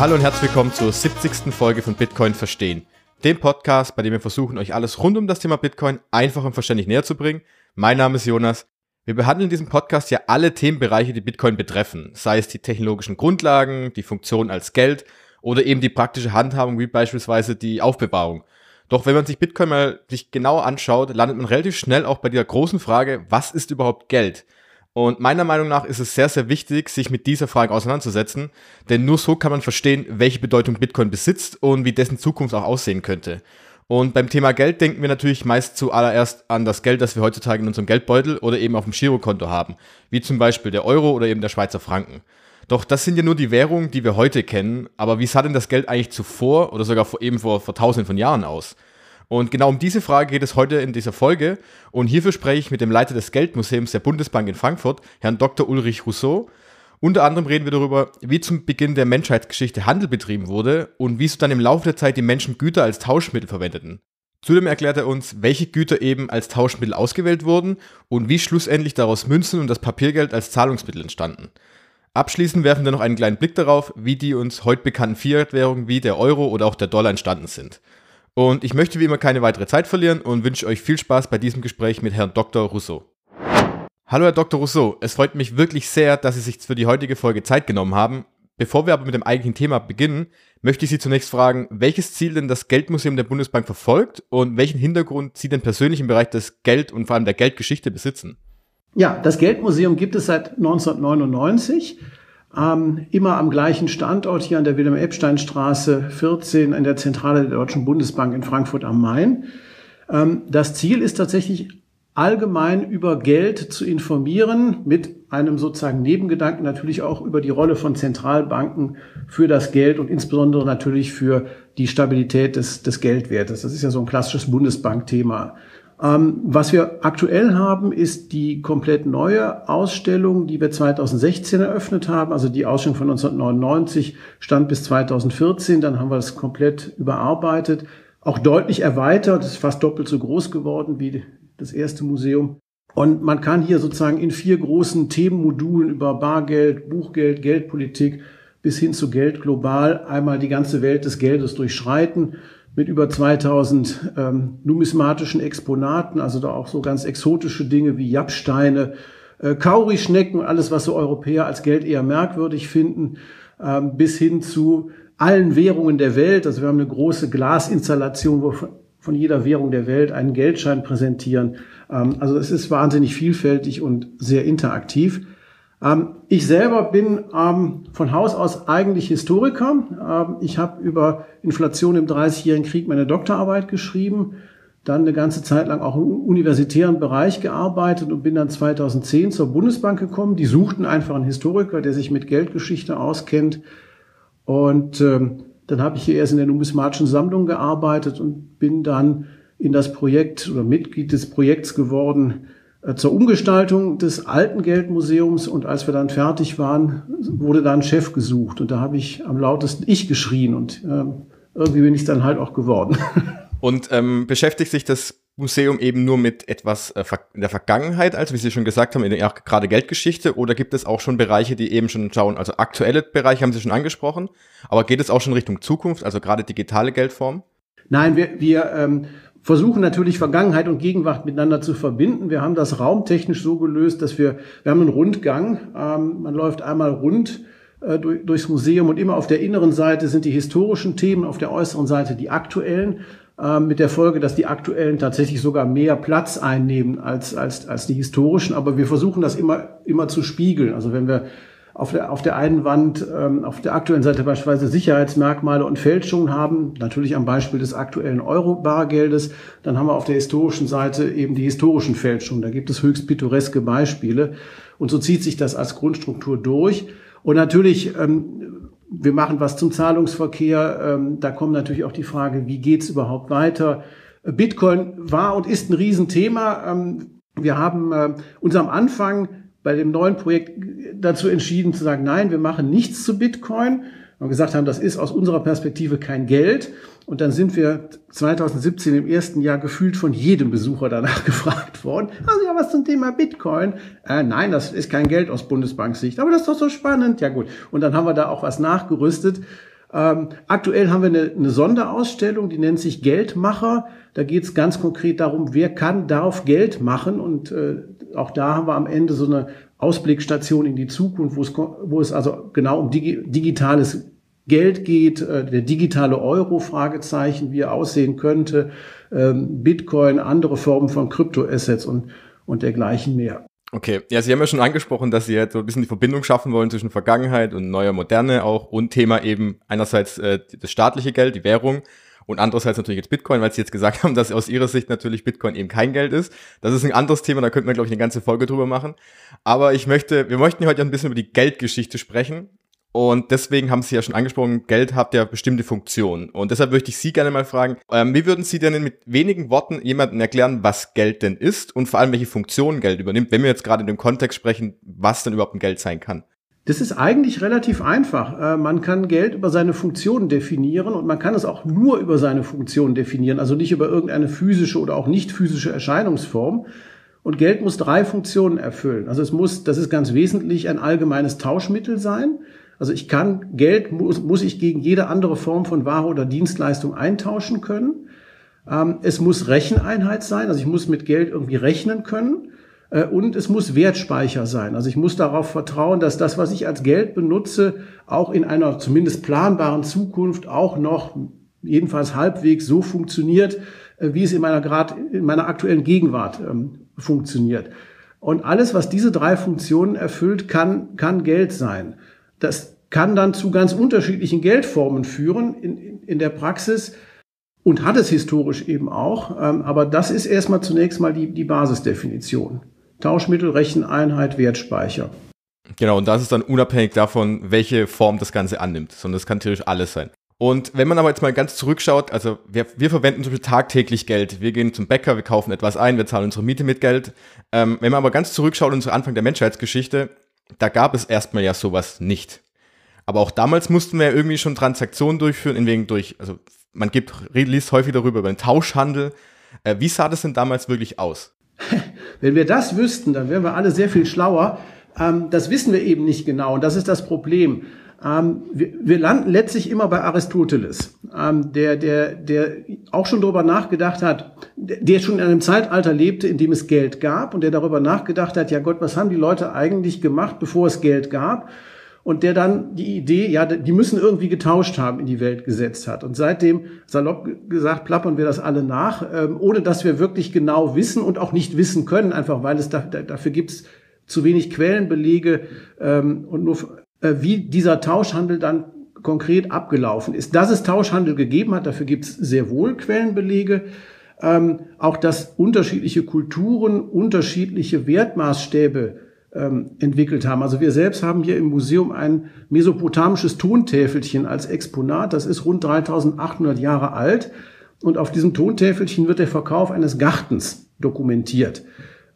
Hallo und herzlich willkommen zur 70. Folge von Bitcoin Verstehen. Dem Podcast, bei dem wir versuchen, euch alles rund um das Thema Bitcoin einfach und verständlich näher zu bringen. Mein Name ist Jonas. Wir behandeln in diesem Podcast ja alle Themenbereiche, die Bitcoin betreffen. Sei es die technologischen Grundlagen, die Funktion als Geld oder eben die praktische Handhabung, wie beispielsweise die Aufbewahrung. Doch wenn man sich Bitcoin mal sich genauer anschaut, landet man relativ schnell auch bei der großen Frage, was ist überhaupt Geld? Und meiner Meinung nach ist es sehr, sehr wichtig, sich mit dieser Frage auseinanderzusetzen, denn nur so kann man verstehen, welche Bedeutung Bitcoin besitzt und wie dessen Zukunft auch aussehen könnte. Und beim Thema Geld denken wir natürlich meist zuallererst an das Geld, das wir heutzutage in unserem Geldbeutel oder eben auf dem Girokonto haben, wie zum Beispiel der Euro oder eben der Schweizer Franken. Doch das sind ja nur die Währungen, die wir heute kennen, aber wie sah denn das Geld eigentlich zuvor oder sogar vor, eben vor, vor tausenden von Jahren aus? Und genau um diese Frage geht es heute in dieser Folge. Und hierfür spreche ich mit dem Leiter des Geldmuseums der Bundesbank in Frankfurt, Herrn Dr. Ulrich Rousseau. Unter anderem reden wir darüber, wie zum Beginn der Menschheitsgeschichte Handel betrieben wurde und wieso dann im Laufe der Zeit die Menschen Güter als Tauschmittel verwendeten. Zudem erklärt er uns, welche Güter eben als Tauschmittel ausgewählt wurden und wie schlussendlich daraus Münzen und das Papiergeld als Zahlungsmittel entstanden. Abschließend werfen wir noch einen kleinen Blick darauf, wie die uns heute bekannten Fiat-Währungen wie der Euro oder auch der Dollar entstanden sind. Und ich möchte wie immer keine weitere Zeit verlieren und wünsche euch viel Spaß bei diesem Gespräch mit Herrn Dr. Rousseau. Hallo Herr Dr. Rousseau, es freut mich wirklich sehr, dass Sie sich für die heutige Folge Zeit genommen haben. Bevor wir aber mit dem eigentlichen Thema beginnen, möchte ich Sie zunächst fragen, welches Ziel denn das Geldmuseum der Bundesbank verfolgt und welchen Hintergrund Sie denn persönlich im Bereich des Geld und vor allem der Geldgeschichte besitzen. Ja, das Geldmuseum gibt es seit 1999 ähm, immer am gleichen Standort hier an der Wilhelm-Epstein-Straße 14 in der Zentrale der Deutschen Bundesbank in Frankfurt am Main. Ähm, das Ziel ist tatsächlich allgemein über Geld zu informieren, mit einem sozusagen Nebengedanken natürlich auch über die Rolle von Zentralbanken für das Geld und insbesondere natürlich für die Stabilität des, des Geldwertes. Das ist ja so ein klassisches Bundesbankthema. Ähm, was wir aktuell haben, ist die komplett neue Ausstellung, die wir 2016 eröffnet haben. Also die Ausstellung von 1999 stand bis 2014. Dann haben wir das komplett überarbeitet, auch deutlich erweitert. Es ist fast doppelt so groß geworden wie das erste Museum. Und man kann hier sozusagen in vier großen Themenmodulen über Bargeld, Buchgeld, Geldpolitik bis hin zu Geld global einmal die ganze Welt des Geldes durchschreiten mit über 2000 ähm, numismatischen Exponaten, also da auch so ganz exotische Dinge wie Jappsteine, äh, Kaurischnecken, alles, was so Europäer als Geld eher merkwürdig finden, ähm, bis hin zu allen Währungen der Welt. Also wir haben eine große Glasinstallation, wo von jeder Währung der Welt einen Geldschein präsentieren. Ähm, also es ist wahnsinnig vielfältig und sehr interaktiv. Ähm, ich selber bin ähm, von Haus aus eigentlich Historiker. Ähm, ich habe über Inflation im Dreißigjährigen Krieg meine Doktorarbeit geschrieben, dann eine ganze Zeit lang auch im universitären Bereich gearbeitet und bin dann 2010 zur Bundesbank gekommen. Die suchten einfach einen Historiker, der sich mit Geldgeschichte auskennt. Und dann habe ich hier erst in der numismatischen Sammlung gearbeitet und bin dann in das Projekt oder Mitglied des Projekts geworden, zur Umgestaltung des alten Geldmuseums und als wir dann fertig waren, wurde da ein Chef gesucht und da habe ich am lautesten ich geschrien und äh, irgendwie bin ich dann halt auch geworden. Und ähm, beschäftigt sich das Museum eben nur mit etwas äh, in der Vergangenheit, also wie Sie schon gesagt haben, in der gerade Geldgeschichte, oder gibt es auch schon Bereiche, die eben schon schauen, also aktuelle Bereiche haben Sie schon angesprochen, aber geht es auch schon Richtung Zukunft, also gerade digitale Geldform? Nein, wir, wir ähm, versuchen natürlich Vergangenheit und Gegenwart miteinander zu verbinden. Wir haben das raumtechnisch so gelöst, dass wir, wir haben einen Rundgang. Ähm, man läuft einmal rund äh, durch, durchs Museum und immer auf der inneren Seite sind die historischen Themen, auf der äußeren Seite die aktuellen. Äh, mit der Folge, dass die aktuellen tatsächlich sogar mehr Platz einnehmen als, als, als die historischen. Aber wir versuchen das immer, immer zu spiegeln. Also wenn wir auf der, auf der einen Wand, ähm, auf der aktuellen Seite beispielsweise Sicherheitsmerkmale und Fälschungen haben, natürlich am Beispiel des aktuellen Euro-Bargeldes. Dann haben wir auf der historischen Seite eben die historischen Fälschungen. Da gibt es höchst pittoreske Beispiele. Und so zieht sich das als Grundstruktur durch. Und natürlich, ähm, wir machen was zum Zahlungsverkehr. Ähm, da kommt natürlich auch die Frage, wie geht's überhaupt weiter? Bitcoin war und ist ein Riesenthema. Ähm, wir haben äh, uns am Anfang bei dem neuen Projekt dazu entschieden zu sagen, nein, wir machen nichts zu Bitcoin. Und gesagt haben, das ist aus unserer Perspektive kein Geld. Und dann sind wir 2017 im ersten Jahr gefühlt von jedem Besucher danach gefragt worden. Also ja, was zum Thema Bitcoin? Äh, nein, das ist kein Geld aus Bundesbanksicht. Aber das ist doch so spannend. Ja gut. Und dann haben wir da auch was nachgerüstet. Ähm, aktuell haben wir eine, eine, Sonderausstellung, die nennt sich Geldmacher. Da geht es ganz konkret darum, wer kann, darf Geld machen. Und äh, auch da haben wir am Ende so eine Ausblickstation in die Zukunft, wo es, wo es also genau um digi digitales Geld geht, äh, der digitale Euro, Fragezeichen, wie er aussehen könnte, ähm, Bitcoin, andere Formen von Kryptoassets und, und dergleichen mehr. Okay, ja, Sie haben ja schon angesprochen, dass Sie jetzt so ein bisschen die Verbindung schaffen wollen zwischen Vergangenheit und neuer Moderne auch und Thema eben einerseits äh, das staatliche Geld, die Währung und andererseits natürlich jetzt Bitcoin, weil Sie jetzt gesagt haben, dass aus Ihrer Sicht natürlich Bitcoin eben kein Geld ist. Das ist ein anderes Thema, da könnten wir, glaube ich, eine ganze Folge drüber machen. Aber ich möchte, wir möchten heute ein bisschen über die Geldgeschichte sprechen und deswegen haben Sie ja schon angesprochen, Geld hat ja bestimmte Funktionen. Und deshalb möchte ich Sie gerne mal fragen, ähm, wie würden Sie denn mit wenigen Worten jemandem erklären, was Geld denn ist und vor allem welche Funktionen Geld übernimmt, wenn wir jetzt gerade in dem Kontext sprechen, was denn überhaupt ein Geld sein kann? Das ist eigentlich relativ einfach. Äh, man kann Geld über seine Funktionen definieren und man kann es auch nur über seine Funktionen definieren, also nicht über irgendeine physische oder auch nicht physische Erscheinungsform. Und Geld muss drei Funktionen erfüllen. Also es muss, das ist ganz wesentlich, ein allgemeines Tauschmittel sein. Also ich kann Geld, muss, muss ich gegen jede andere Form von Ware oder Dienstleistung eintauschen können. Ähm, es muss Recheneinheit sein, also ich muss mit Geld irgendwie rechnen können. Äh, und es muss Wertspeicher sein. Also ich muss darauf vertrauen, dass das, was ich als Geld benutze, auch in einer zumindest planbaren Zukunft auch noch jedenfalls halbwegs so funktioniert, äh, wie es in meiner, grad, in meiner aktuellen Gegenwart ähm, funktioniert. Und alles, was diese drei Funktionen erfüllt, kann, kann Geld sein. Das kann dann zu ganz unterschiedlichen Geldformen führen in, in, in der Praxis und hat es historisch eben auch. Ähm, aber das ist erstmal zunächst mal die, die Basisdefinition. Tauschmittel, Recheneinheit, Wertspeicher. Genau, und das ist dann unabhängig davon, welche Form das Ganze annimmt, sondern es kann natürlich alles sein. Und wenn man aber jetzt mal ganz zurückschaut, also wir, wir verwenden zum Beispiel tagtäglich Geld. Wir gehen zum Bäcker, wir kaufen etwas ein, wir zahlen unsere Miete mit Geld. Ähm, wenn man aber ganz zurückschaut und zu Anfang der Menschheitsgeschichte, da gab es erstmal ja sowas nicht. Aber auch damals mussten wir irgendwie schon Transaktionen durchführen, in wegen durch, also man gibt, liest häufig darüber, über den Tauschhandel. Äh, wie sah das denn damals wirklich aus? Wenn wir das wüssten, dann wären wir alle sehr viel schlauer. Ähm, das wissen wir eben nicht genau und das ist das Problem. Ähm, wir, wir, landen letztlich immer bei Aristoteles, ähm, der, der, der auch schon darüber nachgedacht hat, der schon in einem Zeitalter lebte, in dem es Geld gab und der darüber nachgedacht hat, ja Gott, was haben die Leute eigentlich gemacht, bevor es Geld gab? Und der dann die Idee, ja, die müssen irgendwie getauscht haben, in die Welt gesetzt hat. Und seitdem, salopp gesagt, plappern wir das alle nach, ähm, ohne dass wir wirklich genau wissen und auch nicht wissen können, einfach weil es da, dafür gibt es zu wenig Quellenbelege ähm, und nur wie dieser Tauschhandel dann konkret abgelaufen ist. Dass es Tauschhandel gegeben hat, dafür gibt es sehr wohl Quellenbelege. Ähm, auch dass unterschiedliche Kulturen unterschiedliche Wertmaßstäbe ähm, entwickelt haben. Also wir selbst haben hier im Museum ein mesopotamisches Tontäfelchen als Exponat. Das ist rund 3800 Jahre alt. Und auf diesem Tontäfelchen wird der Verkauf eines Gartens dokumentiert.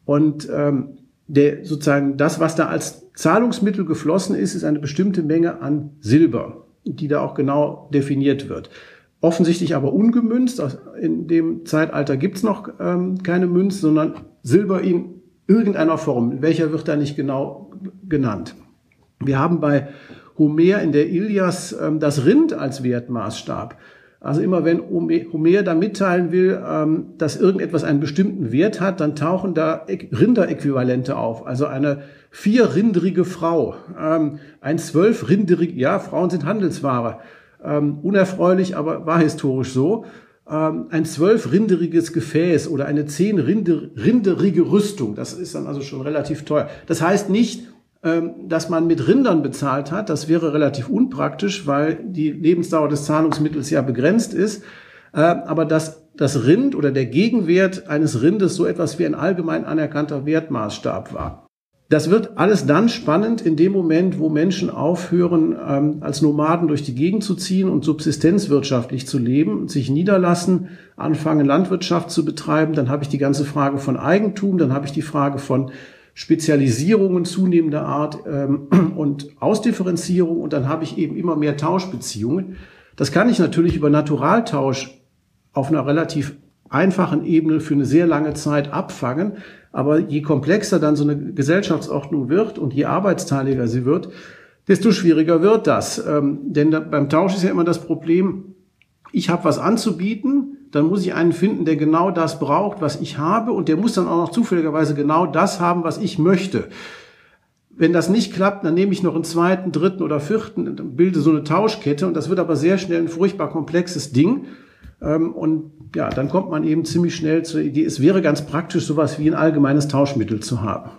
Und ähm, der sozusagen das, was da als Zahlungsmittel geflossen ist, ist eine bestimmte Menge an Silber, die da auch genau definiert wird. Offensichtlich aber ungemünzt. In dem Zeitalter gibt's noch ähm, keine Münze, sondern Silber in irgendeiner Form. In welcher wird da nicht genau genannt. Wir haben bei Homer in der Ilias ähm, das Rind als Wertmaßstab. Also immer wenn Homer da mitteilen will, ähm, dass irgendetwas einen bestimmten Wert hat, dann tauchen da Rinderäquivalente auf. Also eine vierrinderige Frau, ähm, ein zwölfrinderig, ja, Frauen sind Handelsware. Ähm, unerfreulich, aber war historisch so. Ein zwölfrinderiges Gefäß oder eine zehnrinderige Rüstung, das ist dann also schon relativ teuer. Das heißt nicht, dass man mit Rindern bezahlt hat. Das wäre relativ unpraktisch, weil die Lebensdauer des Zahlungsmittels ja begrenzt ist. Äh, aber dass das Rind oder der Gegenwert eines Rindes so etwas wie ein allgemein anerkannter Wertmaßstab war. Das wird alles dann spannend in dem Moment, wo Menschen aufhören, ähm, als Nomaden durch die Gegend zu ziehen und subsistenzwirtschaftlich zu leben, sich niederlassen, anfangen Landwirtschaft zu betreiben. Dann habe ich die ganze Frage von Eigentum, dann habe ich die Frage von Spezialisierungen zunehmender Art ähm, und Ausdifferenzierung und dann habe ich eben immer mehr Tauschbeziehungen. Das kann ich natürlich über Naturaltausch auf einer relativ einfachen Ebene für eine sehr lange Zeit abfangen. Aber je komplexer dann so eine Gesellschaftsordnung wird und je arbeitsteiliger sie wird, desto schwieriger wird das. Ähm, denn da, beim Tausch ist ja immer das Problem, ich habe was anzubieten, dann muss ich einen finden, der genau das braucht, was ich habe, und der muss dann auch noch zufälligerweise genau das haben, was ich möchte. Wenn das nicht klappt, dann nehme ich noch einen zweiten, dritten oder vierten, bilde so eine Tauschkette, und das wird aber sehr schnell ein furchtbar komplexes Ding. Ähm, und ja, dann kommt man eben ziemlich schnell zur Idee, es wäre ganz praktisch, sowas wie ein allgemeines Tauschmittel zu haben.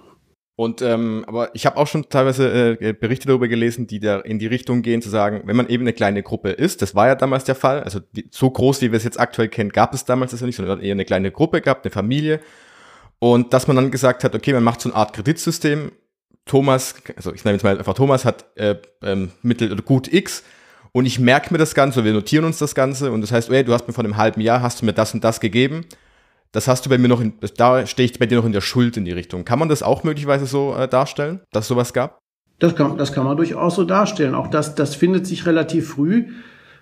Und ähm, aber ich habe auch schon teilweise äh, Berichte darüber gelesen, die da in die Richtung gehen, zu sagen, wenn man eben eine kleine Gruppe ist, das war ja damals der Fall, also die, so groß, wie wir es jetzt aktuell kennen, gab es damals das ja nicht, sondern eher eine kleine Gruppe gehabt, eine Familie. Und dass man dann gesagt hat, okay, man macht so eine Art Kreditsystem. Thomas, also ich nenne jetzt mal einfach Thomas, hat äh, ähm, Mittel oder Gut X und ich merke mir das Ganze, wir notieren uns das Ganze und das heißt, ey, du hast mir vor einem halben Jahr, hast du mir das und das gegeben das hast du bei mir noch in, da stehe ich bei dir noch in der Schuld in die Richtung. Kann man das auch möglicherweise so äh, darstellen, dass es sowas gab? Das kann, das kann man durchaus so darstellen. Auch das, das findet sich relativ früh.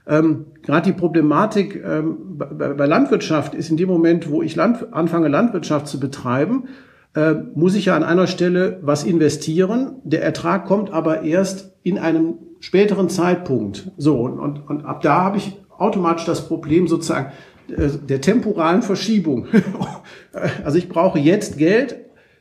Ähm, Gerade die Problematik ähm, bei, bei, Landwirtschaft ist in dem Moment, wo ich Land, anfange, Landwirtschaft zu betreiben, äh, muss ich ja an einer Stelle was investieren. Der Ertrag kommt aber erst in einem späteren Zeitpunkt. So, und, und, und ab da habe ich automatisch das Problem sozusagen, der temporalen Verschiebung. also ich brauche jetzt Geld,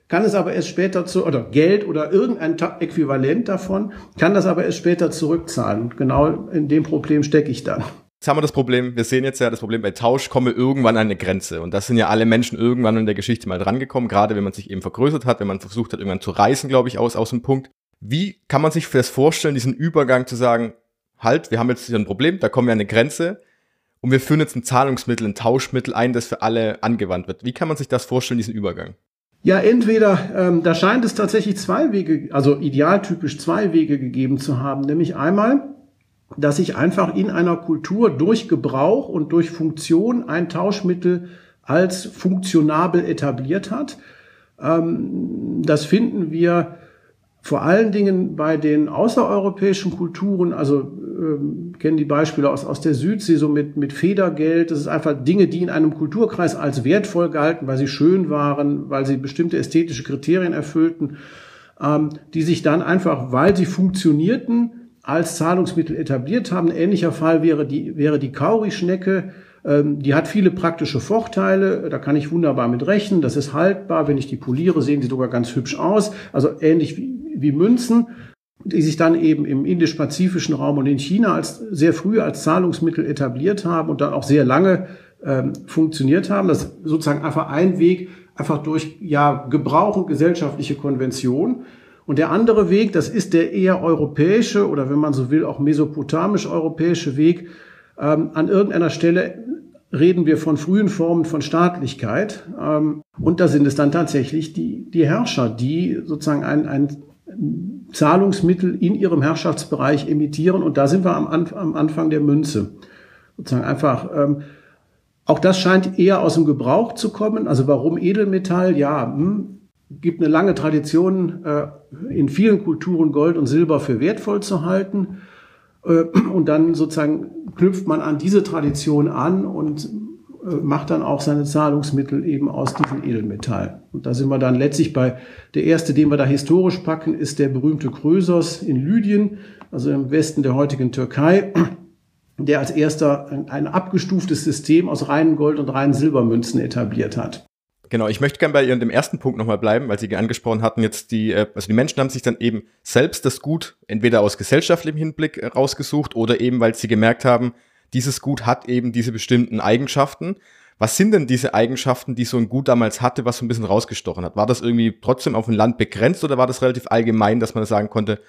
kann es aber erst später zu, oder Geld oder irgendein Äquivalent davon, kann das aber erst später zurückzahlen. Genau in dem Problem stecke ich dann. Jetzt haben wir das Problem, wir sehen jetzt ja das Problem bei Tausch, komme irgendwann an eine Grenze. Und das sind ja alle Menschen irgendwann in der Geschichte mal drangekommen, gerade wenn man sich eben vergrößert hat, wenn man versucht hat, irgendwann zu reißen, glaube ich, aus, aus dem Punkt. Wie kann man sich das vorstellen, diesen Übergang zu sagen, halt, wir haben jetzt hier ein Problem, da kommen wir an eine Grenze, und wir führen jetzt ein Zahlungsmittel, ein Tauschmittel ein, das für alle angewandt wird. Wie kann man sich das vorstellen, diesen Übergang? Ja, entweder, ähm, da scheint es tatsächlich zwei Wege, also idealtypisch zwei Wege gegeben zu haben. Nämlich einmal, dass sich einfach in einer Kultur durch Gebrauch und durch Funktion ein Tauschmittel als funktionabel etabliert hat. Ähm, das finden wir vor allen Dingen bei den außereuropäischen Kulturen, also ähm, kennen die Beispiele aus, aus der Südsee, so mit, mit Federgeld. Das ist einfach Dinge, die in einem Kulturkreis als wertvoll galten, weil sie schön waren, weil sie bestimmte ästhetische Kriterien erfüllten, ähm, die sich dann einfach, weil sie funktionierten, als Zahlungsmittel etabliert haben. Ähnlicher Fall wäre die, wäre die Kaurischnecke. Ähm, die hat viele praktische Vorteile. Da kann ich wunderbar mit rechnen. Das ist haltbar. Wenn ich die poliere, sehen sie sogar ganz hübsch aus. Also ähnlich wie, wie Münzen die sich dann eben im indisch-pazifischen Raum und in China als sehr früh als Zahlungsmittel etabliert haben und dann auch sehr lange ähm, funktioniert haben. Das ist sozusagen einfach ein Weg, einfach durch ja Gebrauch und gesellschaftliche Konvention. Und der andere Weg, das ist der eher europäische oder wenn man so will auch mesopotamisch-europäische Weg. Ähm, an irgendeiner Stelle reden wir von frühen Formen von Staatlichkeit. Ähm, und da sind es dann tatsächlich die, die Herrscher, die sozusagen ein, ein Zahlungsmittel in ihrem Herrschaftsbereich emittieren. Und da sind wir am, am Anfang der Münze. Sozusagen einfach, ähm, auch das scheint eher aus dem Gebrauch zu kommen. Also warum Edelmetall? Ja, hm, gibt eine lange Tradition, äh, in vielen Kulturen Gold und Silber für wertvoll zu halten. Äh, und dann sozusagen knüpft man an diese Tradition an und macht dann auch seine Zahlungsmittel eben aus diesem Edelmetall. Und da sind wir dann letztlich bei, der erste, den wir da historisch packen, ist der berühmte Krösos in Lydien, also im Westen der heutigen Türkei, der als erster ein, abgestuftes System aus reinen Gold- und reinen Silbermünzen etabliert hat. Genau, ich möchte gerne bei Ihrem ersten Punkt nochmal bleiben, weil Sie angesprochen hatten, jetzt die, äh, also die Menschen haben sich dann eben selbst das Gut entweder aus gesellschaftlichem Hinblick äh, rausgesucht oder eben, weil sie gemerkt haben, dieses Gut hat eben diese bestimmten Eigenschaften. Was sind denn diese Eigenschaften, die so ein Gut damals hatte, was so ein bisschen rausgestochen hat? War das irgendwie trotzdem auf ein Land begrenzt oder war das relativ allgemein, dass man sagen konnte,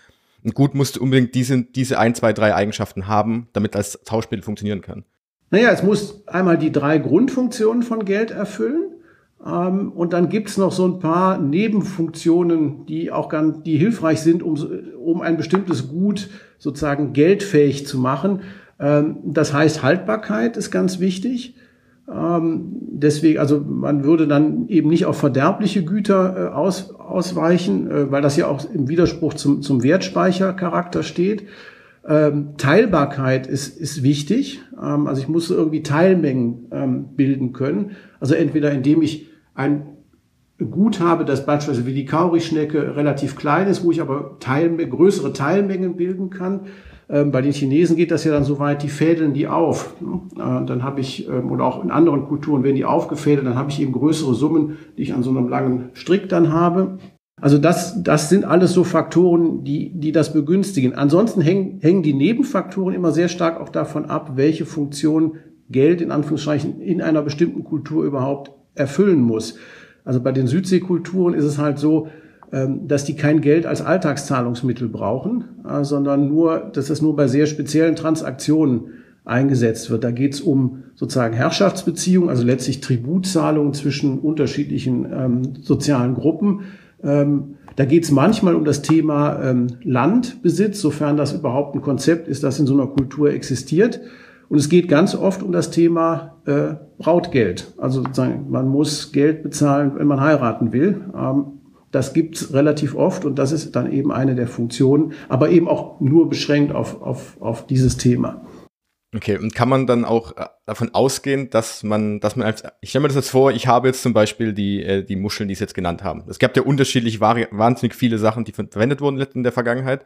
ein Gut musste unbedingt diese, diese ein, zwei, drei Eigenschaften haben, damit als Tauschmittel funktionieren kann? Naja, es muss einmal die drei Grundfunktionen von Geld erfüllen. Ähm, und dann gibt's noch so ein paar Nebenfunktionen, die auch ganz, die hilfreich sind, um, um ein bestimmtes Gut sozusagen geldfähig zu machen. Ähm, das heißt, Haltbarkeit ist ganz wichtig. Ähm, deswegen, also man würde dann eben nicht auf verderbliche Güter äh, aus, ausweichen, äh, weil das ja auch im Widerspruch zum, zum Wertspeichercharakter steht. Ähm, Teilbarkeit ist, ist wichtig. also ich muss irgendwie Teilmengen bilden können. Also entweder indem ich ein Gut habe, das beispielsweise wie die Kaurischnecke relativ klein ist, wo ich aber Teil, größere Teilmengen bilden kann. Ähm, bei den Chinesen geht das ja dann so weit, die fädeln die auf. Dann habe ich, ähm, oder auch in anderen Kulturen werden die aufgefädelt, dann habe ich eben größere Summen, die ich an so einem langen Strick dann habe. Also das, das sind alles so Faktoren, die, die das begünstigen. Ansonsten hängen, hängen die Nebenfaktoren immer sehr stark auch davon ab, welche Funktion Geld in Anführungszeichen in einer bestimmten Kultur überhaupt erfüllen muss. Also bei den Südseekulturen ist es halt so, dass die kein Geld als Alltagszahlungsmittel brauchen, äh, sondern nur, dass es nur bei sehr speziellen Transaktionen eingesetzt wird. Da geht es um sozusagen Herrschaftsbeziehungen, also letztlich Tributzahlungen zwischen unterschiedlichen ähm, sozialen Gruppen. Ähm, da geht es manchmal um das Thema ähm, Landbesitz, sofern das überhaupt ein Konzept ist, das in so einer Kultur existiert. Und es geht ganz oft um das Thema äh, Brautgeld. Also sozusagen, man muss Geld bezahlen, wenn man heiraten will. Ähm, das gibt's relativ oft und das ist dann eben eine der Funktionen, aber eben auch nur beschränkt auf, auf, auf dieses Thema. Okay, und kann man dann auch äh, davon ausgehen, dass man, dass man als, ich stelle mir das jetzt vor, ich habe jetzt zum Beispiel die, äh, die Muscheln, die Sie jetzt genannt haben. Es gab ja unterschiedlich wahnsinnig viele Sachen, die verwendet wurden in der Vergangenheit.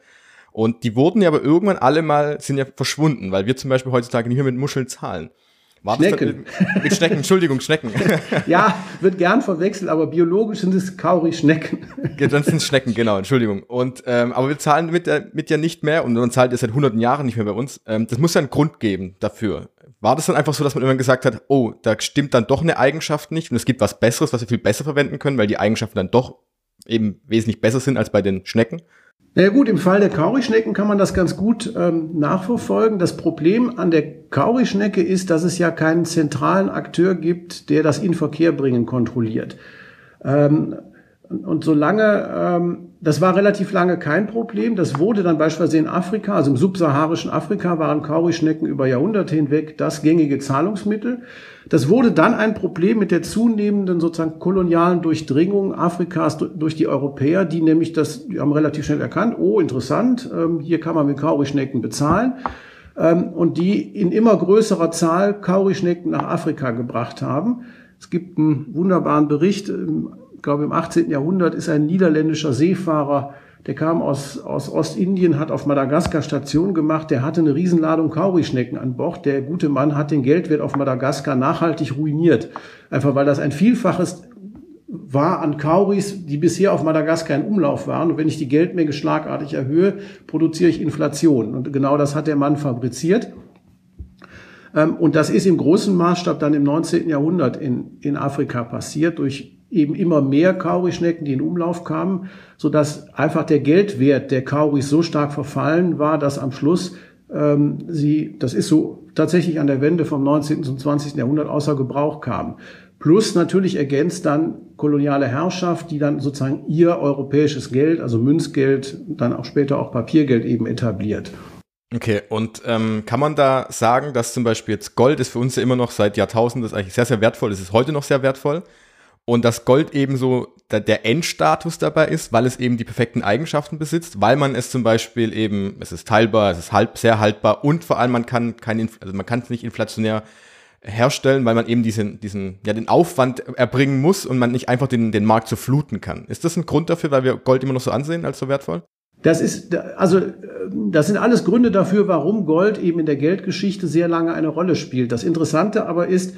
Und die wurden ja aber irgendwann alle mal, sind ja verschwunden, weil wir zum Beispiel heutzutage nicht mehr mit Muscheln zahlen. War Schnecken. Das mit Schnecken, Entschuldigung, Schnecken. ja, wird gern verwechselt, aber biologisch sind es Kauri-Schnecken. ja, dann sind es Schnecken, genau, Entschuldigung. Und, ähm, aber wir zahlen mit, der, mit ja nicht mehr und man zahlt es seit hunderten Jahren nicht mehr bei uns. Ähm, das muss ja einen Grund geben dafür. War das dann einfach so, dass man immer gesagt hat, oh, da stimmt dann doch eine Eigenschaft nicht und es gibt was Besseres, was wir viel besser verwenden können, weil die Eigenschaften dann doch eben wesentlich besser sind als bei den Schnecken? Na ja, gut, im Fall der Kaurischnecken kann man das ganz gut ähm, nachverfolgen. Das Problem an der Kaurischnecke ist, dass es ja keinen zentralen Akteur gibt, der das in Verkehr bringen kontrolliert. Ähm, und solange, ähm, das war relativ lange kein Problem. Das wurde dann beispielsweise in Afrika, also im subsaharischen Afrika, waren Kaurischnecken über Jahrhunderte hinweg das gängige Zahlungsmittel. Das wurde dann ein Problem mit der zunehmenden sozusagen kolonialen Durchdringung Afrikas durch die Europäer, die nämlich das, die haben relativ schnell erkannt, oh, interessant, ähm, hier kann man mit Kaurischnecken bezahlen. Ähm, und die in immer größerer Zahl Kaurischnecken nach Afrika gebracht haben. Es gibt einen wunderbaren Bericht, ich glaube im 18. Jahrhundert ist ein niederländischer Seefahrer der kam aus, aus Ostindien, hat auf Madagaskar Station gemacht, der hatte eine Riesenladung Kaurischnecken an Bord. Der gute Mann hat den Geldwert auf Madagaskar nachhaltig ruiniert. Einfach weil das ein Vielfaches war an Kauris, die bisher auf Madagaskar in Umlauf waren. Und wenn ich die Geldmenge schlagartig erhöhe, produziere ich Inflation. Und genau das hat der Mann fabriziert. Ähm, und das ist im großen Maßstab dann im 19. Jahrhundert in, in Afrika passiert durch eben immer mehr Kaurischnecken, die in Umlauf kamen, so dass einfach der Geldwert der Kauris so stark verfallen war, dass am Schluss ähm, sie, das ist so tatsächlich an der Wende vom 19. zum 20. Jahrhundert außer Gebrauch kamen. Plus natürlich ergänzt dann koloniale Herrschaft, die dann sozusagen ihr europäisches Geld, also Münzgeld, dann auch später auch Papiergeld eben etabliert. Okay, und ähm, kann man da sagen, dass zum Beispiel jetzt Gold ist für uns ja immer noch seit Jahrtausenden eigentlich sehr, sehr wertvoll, es ist heute noch sehr wertvoll und das Gold ebenso der Endstatus dabei ist, weil es eben die perfekten Eigenschaften besitzt, weil man es zum Beispiel eben, es ist teilbar, es ist halb, sehr haltbar und vor allem man kann kein, also man kann es nicht inflationär herstellen, weil man eben diesen, diesen, ja, den Aufwand erbringen muss und man nicht einfach den, den Markt so fluten kann. Ist das ein Grund dafür, weil wir Gold immer noch so ansehen als so wertvoll? Das ist, also, das sind alles Gründe dafür, warum Gold eben in der Geldgeschichte sehr lange eine Rolle spielt. Das Interessante aber ist,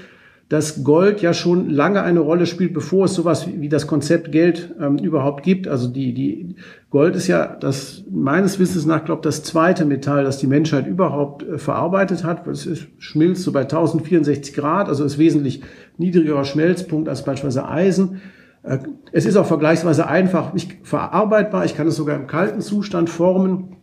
dass Gold ja schon lange eine Rolle spielt, bevor es sowas wie das Konzept Geld ähm, überhaupt gibt. Also die, die Gold ist ja das meines Wissens nach, glaube das zweite Metall, das die Menschheit überhaupt äh, verarbeitet hat. Es ist, schmilzt so bei 1064 Grad, also ist wesentlich niedrigerer Schmelzpunkt als beispielsweise Eisen. Äh, es ist auch vergleichsweise einfach nicht verarbeitbar. Ich kann es sogar im kalten Zustand formen.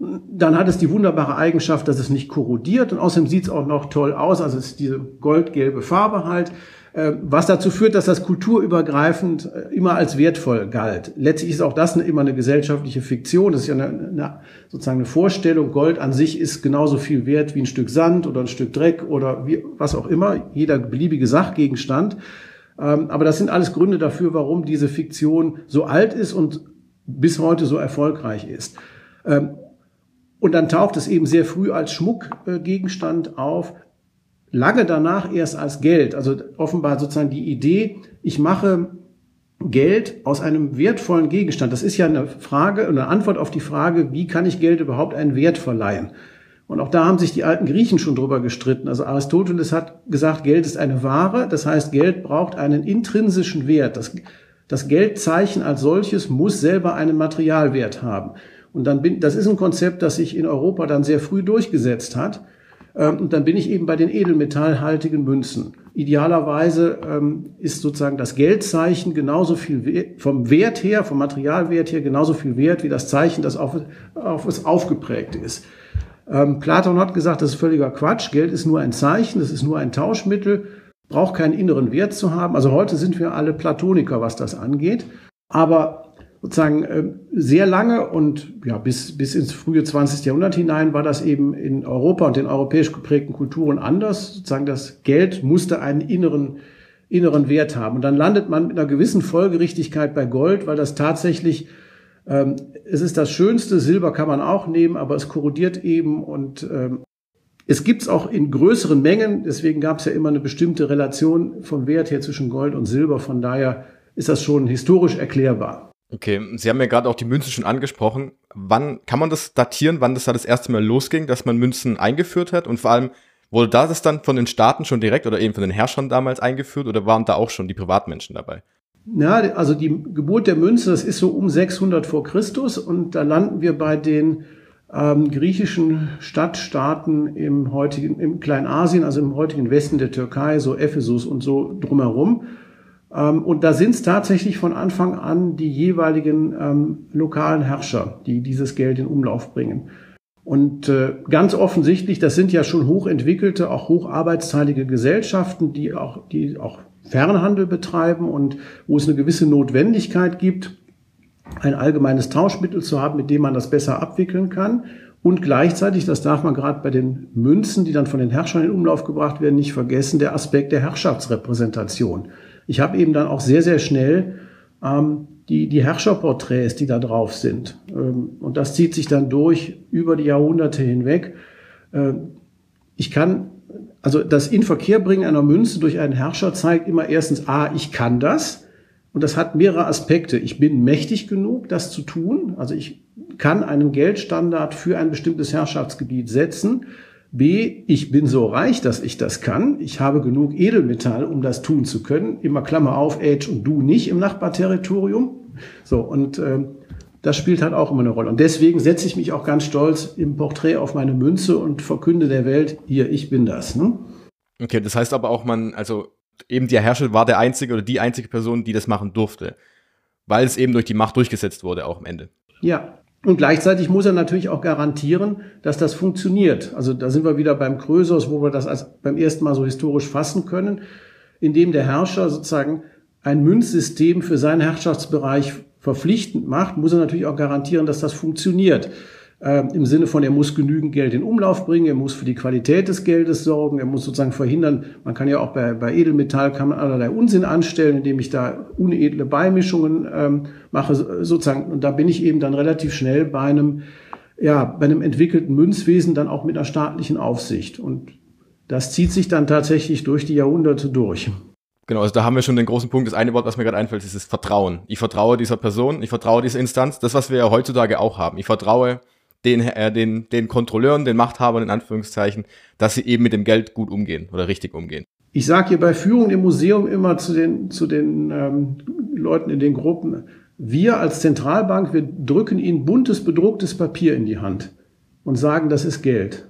Dann hat es die wunderbare Eigenschaft, dass es nicht korrodiert und außerdem sieht es auch noch toll aus, also es ist diese goldgelbe Farbe halt, äh, was dazu führt, dass das kulturübergreifend äh, immer als wertvoll galt. Letztlich ist auch das immer eine gesellschaftliche Fiktion, das ist ja eine, eine, sozusagen eine Vorstellung, Gold an sich ist genauso viel wert wie ein Stück Sand oder ein Stück Dreck oder wie, was auch immer, jeder beliebige Sachgegenstand. Ähm, aber das sind alles Gründe dafür, warum diese Fiktion so alt ist und bis heute so erfolgreich ist. Und dann taucht es eben sehr früh als Schmuckgegenstand auf, lange danach erst als Geld. Also offenbar sozusagen die Idee, ich mache Geld aus einem wertvollen Gegenstand. Das ist ja eine Frage, eine Antwort auf die Frage, wie kann ich Geld überhaupt einen Wert verleihen? Und auch da haben sich die alten Griechen schon drüber gestritten. Also Aristoteles hat gesagt, Geld ist eine Ware. Das heißt, Geld braucht einen intrinsischen Wert. Das, das Geldzeichen als solches muss selber einen Materialwert haben. Und dann bin, das ist ein Konzept, das sich in Europa dann sehr früh durchgesetzt hat. Ähm, und dann bin ich eben bei den edelmetallhaltigen Münzen. Idealerweise ähm, ist sozusagen das Geldzeichen genauso viel vom Wert her, vom Materialwert her genauso viel wert wie das Zeichen, das auf, auf es aufgeprägt ist. Ähm, Platon hat gesagt, das ist völliger Quatsch. Geld ist nur ein Zeichen, das ist nur ein Tauschmittel, braucht keinen inneren Wert zu haben. Also heute sind wir alle Platoniker, was das angeht. Aber sozusagen äh, sehr lange und ja bis bis ins frühe 20. Jahrhundert hinein war das eben in Europa und den europäisch geprägten Kulturen anders. Sozusagen das Geld musste einen inneren inneren Wert haben und dann landet man mit einer gewissen Folgerichtigkeit bei Gold, weil das tatsächlich ähm, es ist das Schönste. Silber kann man auch nehmen, aber es korrodiert eben und ähm, es gibt's auch in größeren Mengen. Deswegen gab es ja immer eine bestimmte Relation vom Wert her zwischen Gold und Silber. Von daher ist das schon historisch erklärbar. Okay, Sie haben ja gerade auch die Münzen schon angesprochen. Wann kann man das datieren, wann das da das erste Mal losging, dass man Münzen eingeführt hat? Und vor allem, wurde da das dann von den Staaten schon direkt oder eben von den Herrschern damals eingeführt oder waren da auch schon die Privatmenschen dabei? Ja, also die Geburt der Münze, das ist so um 600 vor Christus und da landen wir bei den ähm, griechischen Stadtstaaten im heutigen, im Kleinasien, also im heutigen Westen der Türkei, so Ephesus und so drumherum. Ähm, und da sind es tatsächlich von Anfang an die jeweiligen ähm, lokalen Herrscher, die dieses Geld in Umlauf bringen. Und äh, ganz offensichtlich, das sind ja schon hochentwickelte, auch hocharbeitsteilige Gesellschaften, die auch, die auch Fernhandel betreiben und wo es eine gewisse Notwendigkeit gibt, ein allgemeines Tauschmittel zu haben, mit dem man das besser abwickeln kann. Und gleichzeitig, das darf man gerade bei den Münzen, die dann von den Herrschern in Umlauf gebracht werden, nicht vergessen, der Aspekt der Herrschaftsrepräsentation ich habe eben dann auch sehr, sehr schnell ähm, die, die Herrscherporträts, die da drauf sind. Ähm, und das zieht sich dann durch über die Jahrhunderte hinweg. Ähm, ich kann, also das Inverkehrbringen einer Münze durch einen Herrscher zeigt immer erstens, ah, ich kann das. Und das hat mehrere Aspekte. Ich bin mächtig genug, das zu tun. Also ich kann einen Geldstandard für ein bestimmtes Herrschaftsgebiet setzen. B, ich bin so reich, dass ich das kann. Ich habe genug Edelmetall, um das tun zu können. Immer Klammer auf, Age und du nicht im Nachbarterritorium. So, und äh, das spielt halt auch immer eine Rolle. Und deswegen setze ich mich auch ganz stolz im Porträt auf meine Münze und verkünde der Welt, hier, ich bin das. Ne? Okay, das heißt aber auch, man, also eben der Herrscher war der einzige oder die einzige Person, die das machen durfte. Weil es eben durch die Macht durchgesetzt wurde, auch am Ende. Ja, und gleichzeitig muss er natürlich auch garantieren, dass das funktioniert. Also da sind wir wieder beim Krösus, wo wir das als beim ersten Mal so historisch fassen können, indem der Herrscher sozusagen ein Münzsystem für seinen Herrschaftsbereich verpflichtend macht, muss er natürlich auch garantieren, dass das funktioniert äh, im Sinne von, er muss genügend Geld in Umlauf bringen, er muss für die Qualität des Geldes sorgen, er muss sozusagen verhindern, man kann ja auch bei, bei Edelmetall kann man allerlei Unsinn anstellen, indem ich da unedle Beimischungen ähm, mache, sozusagen. Und da bin ich eben dann relativ schnell bei einem, ja, bei einem entwickelten Münzwesen dann auch mit einer staatlichen Aufsicht. Und das zieht sich dann tatsächlich durch die Jahrhunderte durch. Genau, also da haben wir schon den großen Punkt. Das eine Wort, was mir gerade einfällt, ist das Vertrauen. Ich vertraue dieser Person, ich vertraue dieser Instanz. Das, was wir ja heutzutage auch haben. Ich vertraue den, äh, den, den Kontrolleuren, den Machthabern in Anführungszeichen, dass sie eben mit dem Geld gut umgehen oder richtig umgehen. Ich sage hier bei Führung im Museum immer zu den, zu den ähm, Leuten in den Gruppen, wir als Zentralbank, wir drücken ihnen buntes, bedrucktes Papier in die Hand und sagen, das ist Geld.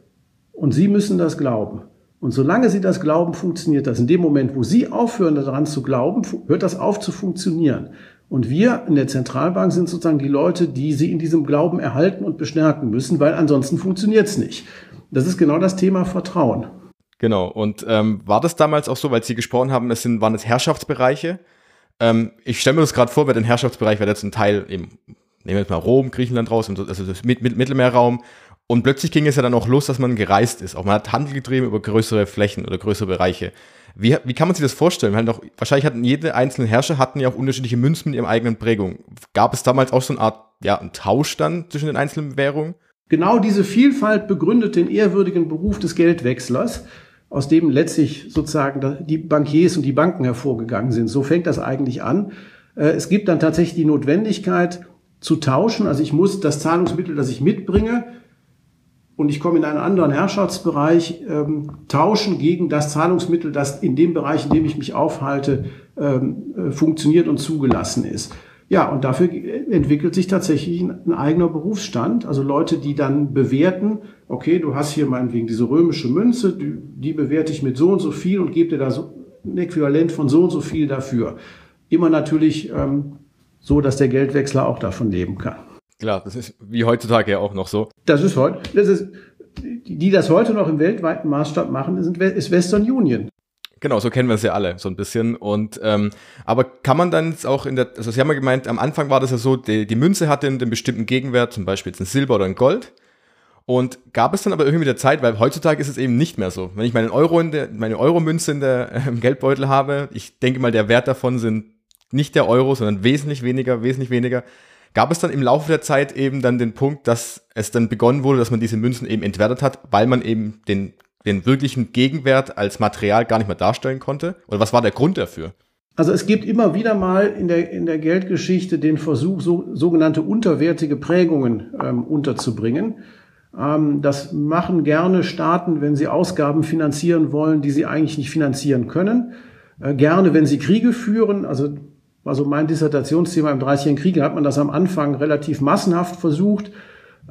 Und sie müssen das glauben. Und solange sie das glauben, funktioniert das. In dem Moment, wo sie aufhören, daran zu glauben, hört das auf zu funktionieren. Und wir in der Zentralbank sind sozusagen die Leute, die sie in diesem Glauben erhalten und bestärken müssen, weil ansonsten funktioniert es nicht. Das ist genau das Thema Vertrauen. Genau. Und ähm, war das damals auch so, weil Sie gesprochen haben, es sind, waren es Herrschaftsbereiche? Ähm, ich stelle mir das gerade vor, weil den Herrschaftsbereich wäre jetzt ein Teil eben, nehmen wir jetzt mal Rom, Griechenland raus, also das Mittelmeerraum. Und plötzlich ging es ja dann auch los, dass man gereist ist. Auch man hat Handel getrieben über größere Flächen oder größere Bereiche. Wie, wie kann man sich das vorstellen? Weil noch, wahrscheinlich hatten jede einzelne Herrscher hatten ja auch unterschiedliche Münzen mit ihren eigenen Prägungen. Gab es damals auch so eine Art, ja, einen Tausch dann zwischen den einzelnen Währungen? Genau diese Vielfalt begründet den ehrwürdigen Beruf des Geldwechslers, aus dem letztlich sozusagen die Bankiers und die Banken hervorgegangen sind. So fängt das eigentlich an. Äh, es gibt dann tatsächlich die Notwendigkeit zu tauschen. Also ich muss das Zahlungsmittel, das ich mitbringe, und ich komme in einen anderen Herrschaftsbereich, ähm, tauschen gegen das Zahlungsmittel, das in dem Bereich, in dem ich mich aufhalte, ähm, äh, funktioniert und zugelassen ist. Ja, und dafür entwickelt sich tatsächlich ein, ein, eigener Berufsstand. Also Leute, die dann bewerten, okay, du hast hier meinetwegen diese römische Münze, die, die bewerte ich mit so und so viel und gebe dir da so ein Äquivalent von so und so viel dafür. Immer natürlich ähm, so, dass der Geldwechsler auch davon leben kann. Klar, das ist wie heutzutage ja auch noch so. Das ist heute, das ist, die, das heute noch im weltweiten Maßstab machen, sind, ist Western Union. Genau, so kennen wir es ja alle so ein bisschen. Und ähm, aber kann man dann jetzt auch in der, also Sie haben ja gemeint, am Anfang war das ja so, die, die Münze hatte einen, einen bestimmten Gegenwert, zum Beispiel jetzt ein Silber oder ein Gold. Und gab es dann aber irgendwie mit der Zeit, weil heutzutage ist es eben nicht mehr so. Wenn ich meinen Euro in der, meine Euro-Münze in der äh, im Geldbeutel habe, ich denke mal, der Wert davon sind nicht der Euro, sondern wesentlich weniger, wesentlich weniger. Gab es dann im Laufe der Zeit eben dann den Punkt, dass es dann begonnen wurde, dass man diese Münzen eben entwertet hat, weil man eben den, den wirklichen Gegenwert als Material gar nicht mehr darstellen konnte? Oder was war der Grund dafür? Also es gibt immer wieder mal in der, in der Geldgeschichte den Versuch, so, sogenannte unterwertige Prägungen ähm, unterzubringen. Ähm, das machen gerne Staaten, wenn sie Ausgaben finanzieren wollen, die sie eigentlich nicht finanzieren können. Äh, gerne, wenn sie Kriege führen. Also also mein Dissertationsthema im Dreißigjährigen Krieg, hat man das am Anfang relativ massenhaft versucht.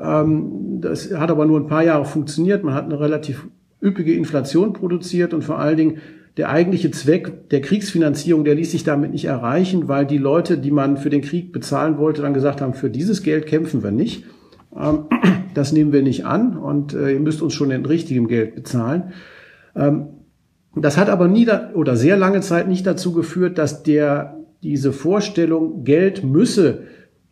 Ähm, das hat aber nur ein paar Jahre funktioniert. Man hat eine relativ üppige Inflation produziert und vor allen Dingen der eigentliche Zweck der Kriegsfinanzierung, der ließ sich damit nicht erreichen, weil die Leute, die man für den Krieg bezahlen wollte, dann gesagt haben, für dieses Geld kämpfen wir nicht. Ähm, das nehmen wir nicht an und äh, ihr müsst uns schon in richtigem Geld bezahlen. Ähm, das hat aber nie oder sehr lange Zeit nicht dazu geführt, dass der diese Vorstellung, Geld müsse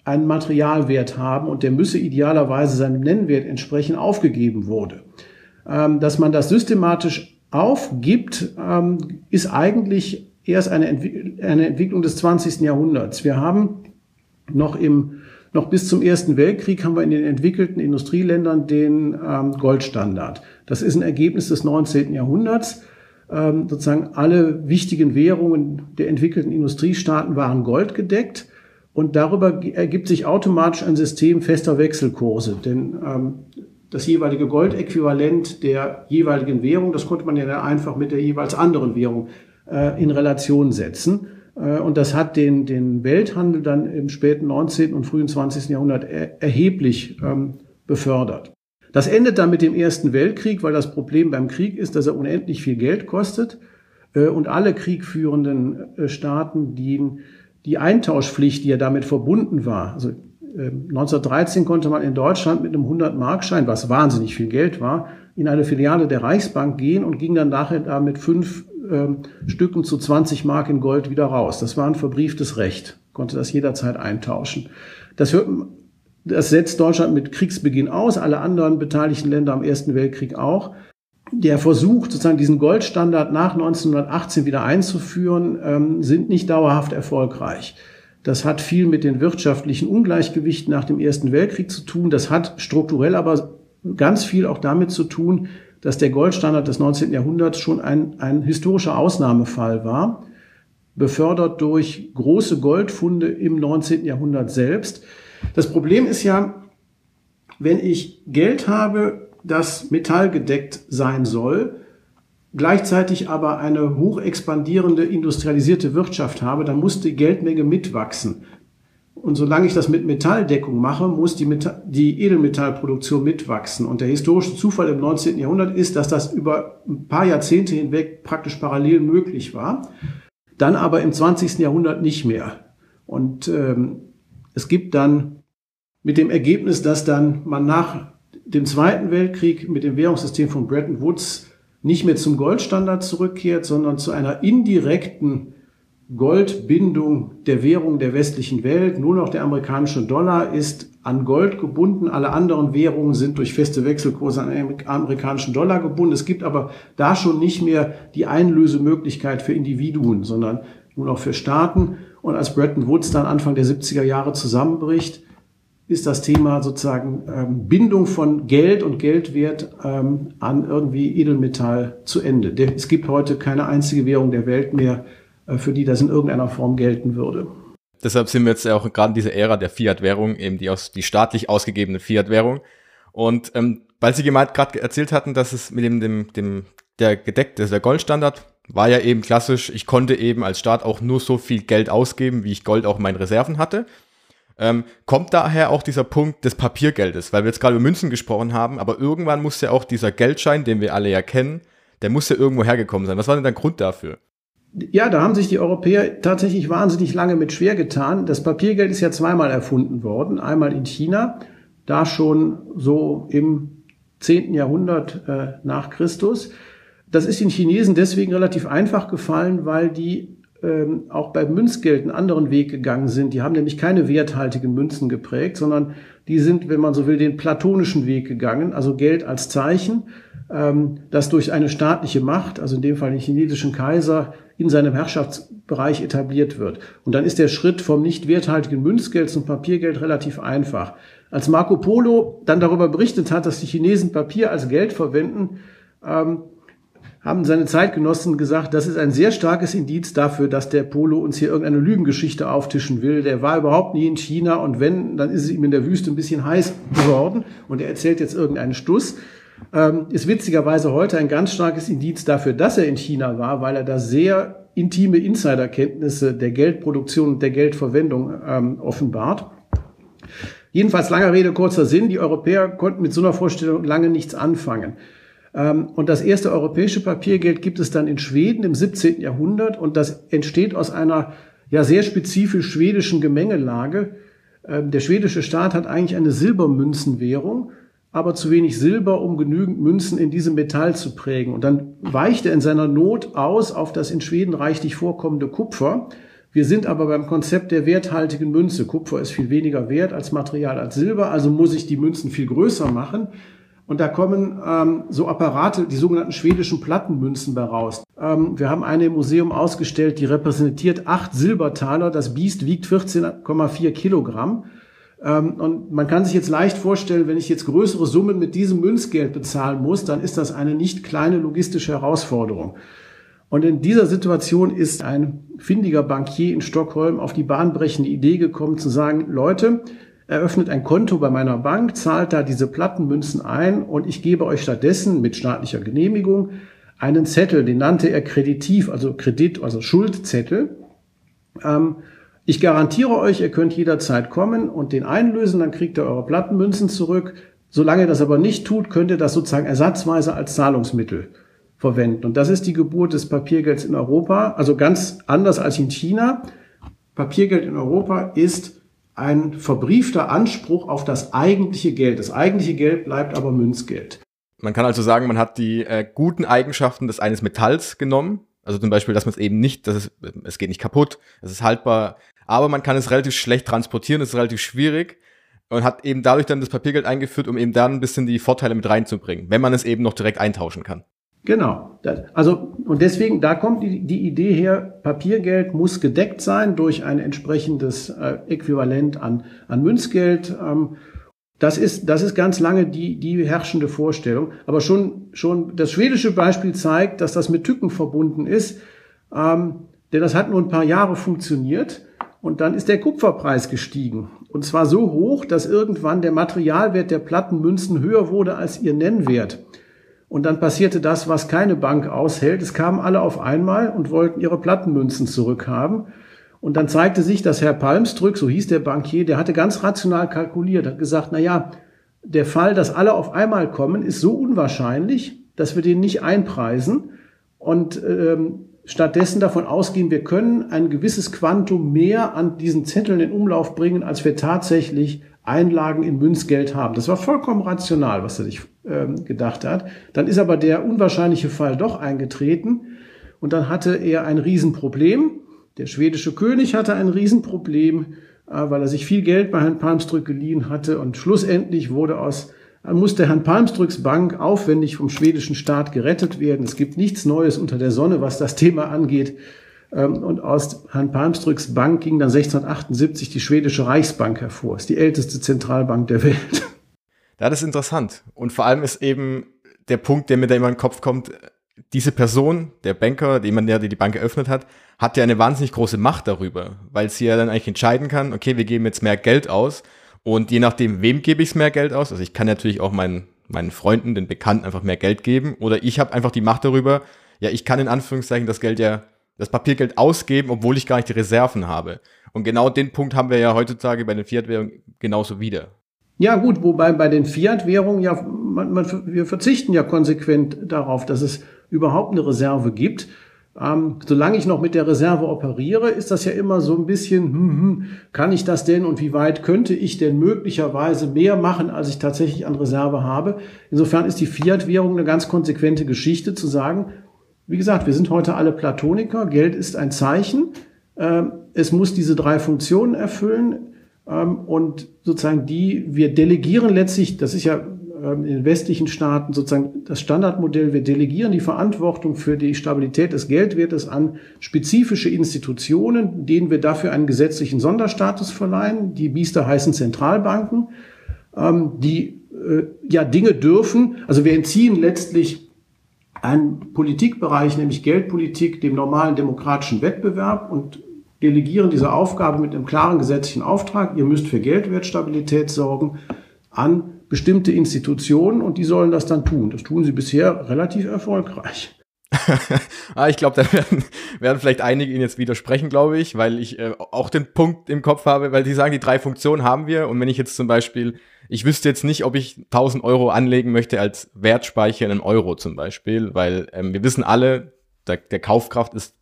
einen Materialwert haben und der müsse idealerweise seinem Nennwert entsprechen, aufgegeben wurde. Ähm, dass man das systematisch aufgibt, ähm, ist eigentlich erst eine, Entwick eine Entwicklung des 20. Jahrhunderts. Wir haben noch im noch bis zum Ersten Weltkrieg haben wir in den entwickelten Industrieländern den ähm, Goldstandard. Das ist ein Ergebnis des 19. Jahrhunderts ähm, sozusagen alle wichtigen Währungen der entwickelten Industriestaaten waren goldgedeckt. Und darüber ergibt sich automatisch ein System fester Wechselkurse. Denn ähm, das jeweilige Goldäquivalent der jeweiligen Währung, das konnte man ja einfach mit der jeweils anderen Währung äh, in Relation setzen. Äh, und das hat den, den Welthandel dann im späten 19. und frühen 20. Jahrhundert er, erheblich ähm, befördert. Das endet dann mit dem Ersten Weltkrieg, weil das Problem beim Krieg ist, dass er unendlich viel Geld kostet äh, und alle kriegführenden äh, Staaten, die die Eintauschpflicht, die ja damit verbunden war, also 1913 ähm, konnte man in Deutschland mit einem 100-Markschein, was wahnsinnig viel Geld war, in eine Filiale der Reichsbank gehen und ging dann nachher da mit fünf ähm, Stücken zu 20 Mark in Gold wieder raus. Das war ein verbrieftes Recht, konnte das jederzeit eintauschen. Das hört das setzt Deutschland mit Kriegsbeginn aus, alle anderen beteiligten Länder am Ersten Weltkrieg auch. Der Versuch, sozusagen diesen Goldstandard nach 1918 wieder einzuführen, ähm, sind nicht dauerhaft erfolgreich. Das hat viel mit den wirtschaftlichen Ungleichgewichten nach dem Ersten Weltkrieg zu tun. Das hat strukturell aber ganz viel auch damit zu tun, dass der Goldstandard des 19. Jahrhunderts schon ein, ein historischer Ausnahmefall war, befördert durch große Goldfunde im 19. Jahrhundert selbst. Das Problem ist ja, wenn ich Geld habe, das metallgedeckt sein soll, gleichzeitig aber eine hoch expandierende industrialisierte Wirtschaft habe, dann muss die Geldmenge mitwachsen. Und solange ich das mit Metalldeckung mache, muss die, Metall, die Edelmetallproduktion mitwachsen. Und der historische Zufall im 19. Jahrhundert ist, dass das über ein paar Jahrzehnte hinweg praktisch parallel möglich war, dann aber im 20. Jahrhundert nicht mehr. Und ähm, es gibt dann mit dem Ergebnis, dass dann man nach dem Zweiten Weltkrieg mit dem Währungssystem von Bretton Woods nicht mehr zum Goldstandard zurückkehrt, sondern zu einer indirekten Goldbindung der Währung der westlichen Welt. Nur noch der amerikanische Dollar ist an Gold gebunden. Alle anderen Währungen sind durch feste Wechselkurse an den amerikanischen Dollar gebunden. Es gibt aber da schon nicht mehr die Einlösemöglichkeit für Individuen, sondern nur noch für Staaten. Und als Bretton Woods dann Anfang der 70er Jahre zusammenbricht, ist das Thema sozusagen ähm, Bindung von Geld und Geldwert ähm, an irgendwie Edelmetall zu Ende. Es gibt heute keine einzige Währung der Welt mehr, äh, für die das in irgendeiner Form gelten würde. Deshalb sind wir jetzt auch gerade in dieser Ära der Fiat-Währung, eben die aus die staatlich ausgegebene Fiat-Währung. Und ähm, weil Sie gerade erzählt hatten, dass es mit dem, dem, dem der gedeckte, der Goldstandard war ja eben klassisch, ich konnte eben als Staat auch nur so viel Geld ausgeben, wie ich Gold auch in meinen Reserven hatte. Ähm, kommt daher auch dieser Punkt des Papiergeldes, weil wir jetzt gerade über Münzen gesprochen haben, aber irgendwann muss ja auch dieser Geldschein, den wir alle ja kennen, der muss ja irgendwo hergekommen sein. Was war denn der Grund dafür? Ja, da haben sich die Europäer tatsächlich wahnsinnig lange mit schwer getan. Das Papiergeld ist ja zweimal erfunden worden. Einmal in China, da schon so im 10. Jahrhundert äh, nach Christus. Das ist den Chinesen deswegen relativ einfach gefallen, weil die ähm, auch beim Münzgeld einen anderen Weg gegangen sind. Die haben nämlich keine werthaltigen Münzen geprägt, sondern die sind, wenn man so will, den platonischen Weg gegangen, also Geld als Zeichen, ähm, das durch eine staatliche Macht, also in dem Fall den chinesischen Kaiser, in seinem Herrschaftsbereich etabliert wird. Und dann ist der Schritt vom nicht werthaltigen Münzgeld zum Papiergeld relativ einfach. Als Marco Polo dann darüber berichtet hat, dass die Chinesen Papier als Geld verwenden, ähm, haben seine Zeitgenossen gesagt, das ist ein sehr starkes Indiz dafür, dass der Polo uns hier irgendeine Lügengeschichte auftischen will. Der war überhaupt nie in China und wenn, dann ist es ihm in der Wüste ein bisschen heiß geworden und er erzählt jetzt irgendeinen Stuss. Ähm, ist witzigerweise heute ein ganz starkes Indiz dafür, dass er in China war, weil er da sehr intime Insiderkenntnisse der Geldproduktion und der Geldverwendung ähm, offenbart. Jedenfalls langer Rede, kurzer Sinn. Die Europäer konnten mit so einer Vorstellung lange nichts anfangen. Ähm, und das erste europäische Papiergeld gibt es dann in Schweden im 17. Jahrhundert und das entsteht aus einer ja sehr spezifisch schwedischen Gemengelage. Ähm, der schwedische Staat hat eigentlich eine Silbermünzenwährung, aber zu wenig Silber, um genügend Münzen in diesem Metall zu prägen. Und dann weicht er in seiner Not aus auf das in Schweden reichlich vorkommende Kupfer. Wir sind aber beim Konzept der werthaltigen Münze. Kupfer ist viel weniger wert als Material als Silber, also muss ich die Münzen viel größer machen. Und da kommen ähm, so Apparate, die sogenannten schwedischen Plattenmünzen bei raus. Ähm, wir haben eine im Museum ausgestellt, die repräsentiert acht Silbertaler. Das Biest wiegt 14,4 Kilogramm. Ähm, und man kann sich jetzt leicht vorstellen, wenn ich jetzt größere Summen mit diesem Münzgeld bezahlen muss, dann ist das eine nicht kleine logistische Herausforderung. Und in dieser Situation ist ein findiger Bankier in Stockholm auf die bahnbrechende Idee gekommen zu sagen, Leute, eröffnet ein Konto bei meiner Bank, zahlt da diese Plattenmünzen ein und ich gebe euch stattdessen mit staatlicher Genehmigung einen Zettel, den nannte er Kreditiv, also Kredit, also Schuldzettel. Ähm, ich garantiere euch, ihr könnt jederzeit kommen und den einlösen, dann kriegt ihr eure Plattenmünzen zurück. Solange ihr das aber nicht tut, könnt ihr das sozusagen ersatzweise als Zahlungsmittel verwenden. Und das ist die Geburt des Papiergelds in Europa, also ganz anders als in China. Papiergeld in Europa ist ein verbriefter Anspruch auf das eigentliche Geld. Das eigentliche Geld bleibt aber Münzgeld. Man kann also sagen, man hat die äh, guten Eigenschaften des eines Metalls genommen. Also zum Beispiel, dass man es eben nicht, dass es, es geht nicht kaputt, es ist haltbar, aber man kann es relativ schlecht transportieren, es ist relativ schwierig und hat eben dadurch dann das Papiergeld eingeführt, um eben dann ein bisschen die Vorteile mit reinzubringen, wenn man es eben noch direkt eintauschen kann. Genau. Also, und deswegen, da kommt die, die Idee her, Papiergeld muss gedeckt sein durch ein entsprechendes äh, Äquivalent an, an Münzgeld. Ähm, das ist, das ist ganz lange die, die herrschende Vorstellung. Aber schon, schon das schwedische Beispiel zeigt, dass das mit Tücken verbunden ist. Ähm, denn das hat nur ein paar Jahre funktioniert. Und dann ist der Kupferpreis gestiegen. Und zwar so hoch, dass irgendwann der Materialwert der Plattenmünzen höher wurde als ihr Nennwert. Und dann passierte das, was keine Bank aushält. Es kamen alle auf einmal und wollten ihre Plattenmünzen zurückhaben. Und dann zeigte sich, dass Herr Palmstrück, so hieß der Bankier, der hatte ganz rational kalkuliert, hat gesagt, na ja, der Fall, dass alle auf einmal kommen, ist so unwahrscheinlich, dass wir den nicht einpreisen und ähm, stattdessen davon ausgehen, wir können ein gewisses Quantum mehr an diesen Zetteln in Umlauf bringen, als wir tatsächlich Einlagen in Münzgeld haben. Das war vollkommen rational, was er sich ähm, gedacht hat. Dann ist aber der unwahrscheinliche Fall doch eingetreten und dann hatte er ein Riesenproblem. Der schwedische König hatte ein Riesenproblem, äh, weil er sich viel Geld bei Herrn Palmstrück geliehen hatte und schlussendlich wurde aus musste Herrn Palmstrücks Bank aufwendig vom schwedischen Staat gerettet werden. Es gibt nichts Neues unter der Sonne, was das Thema angeht. Ähm, und aus Herrn Palmstrücks Bank ging dann 1678 die schwedische Reichsbank hervor. Ist die älteste Zentralbank der Welt. Ja, das ist interessant. Und vor allem ist eben der Punkt, der mir da immer in den Kopf kommt, diese Person, der Banker, jemand, der die Bank eröffnet hat, hat ja eine wahnsinnig große Macht darüber, weil sie ja dann eigentlich entscheiden kann, okay, wir geben jetzt mehr Geld aus und je nachdem, wem gebe ich mehr Geld aus, also ich kann natürlich auch meinen, meinen Freunden, den Bekannten einfach mehr Geld geben oder ich habe einfach die Macht darüber, ja, ich kann in Anführungszeichen das Geld ja, das Papiergeld ausgeben, obwohl ich gar nicht die Reserven habe. Und genau den Punkt haben wir ja heutzutage bei den Fiat-Währungen genauso wieder. Ja gut, wobei bei den Fiat-Währungen ja, man, man, wir verzichten ja konsequent darauf, dass es überhaupt eine Reserve gibt. Ähm, solange ich noch mit der Reserve operiere, ist das ja immer so ein bisschen, hm, hm, kann ich das denn und wie weit könnte ich denn möglicherweise mehr machen, als ich tatsächlich an Reserve habe? Insofern ist die Fiat-Währung eine ganz konsequente Geschichte zu sagen, wie gesagt, wir sind heute alle Platoniker, Geld ist ein Zeichen, ähm, es muss diese drei Funktionen erfüllen ähm, und sozusagen die, wir delegieren letztlich, das ist ja ähm, in den westlichen Staaten sozusagen das Standardmodell. Wir delegieren die Verantwortung für die Stabilität des Geldwertes an spezifische Institutionen, denen wir dafür einen gesetzlichen Sonderstatus verleihen. Die Biester heißen Zentralbanken, die äh, ja Dinge dürfen. Also wir entziehen letztlich einen Politikbereich, nämlich Geldpolitik, dem normalen demokratischen Wettbewerb und delegieren diese Aufgabe mit einem klaren gesetzlichen Auftrag. Ihr müsst für Geldwertstabilität sorgen an bestimmte Institutionen und die sollen das dann tun. Das tun sie bisher relativ erfolgreich. ah, ich glaube, da werden, werden vielleicht einige Ihnen jetzt widersprechen, glaube ich, weil ich äh, auch den Punkt im Kopf habe, weil die sagen, die drei Funktionen haben wir und wenn ich jetzt zum Beispiel, ich wüsste jetzt nicht, ob ich 1000 Euro anlegen möchte als Wertspeicher in einem Euro zum Beispiel, weil ähm, wir wissen alle, der, der Kaufkraft ist,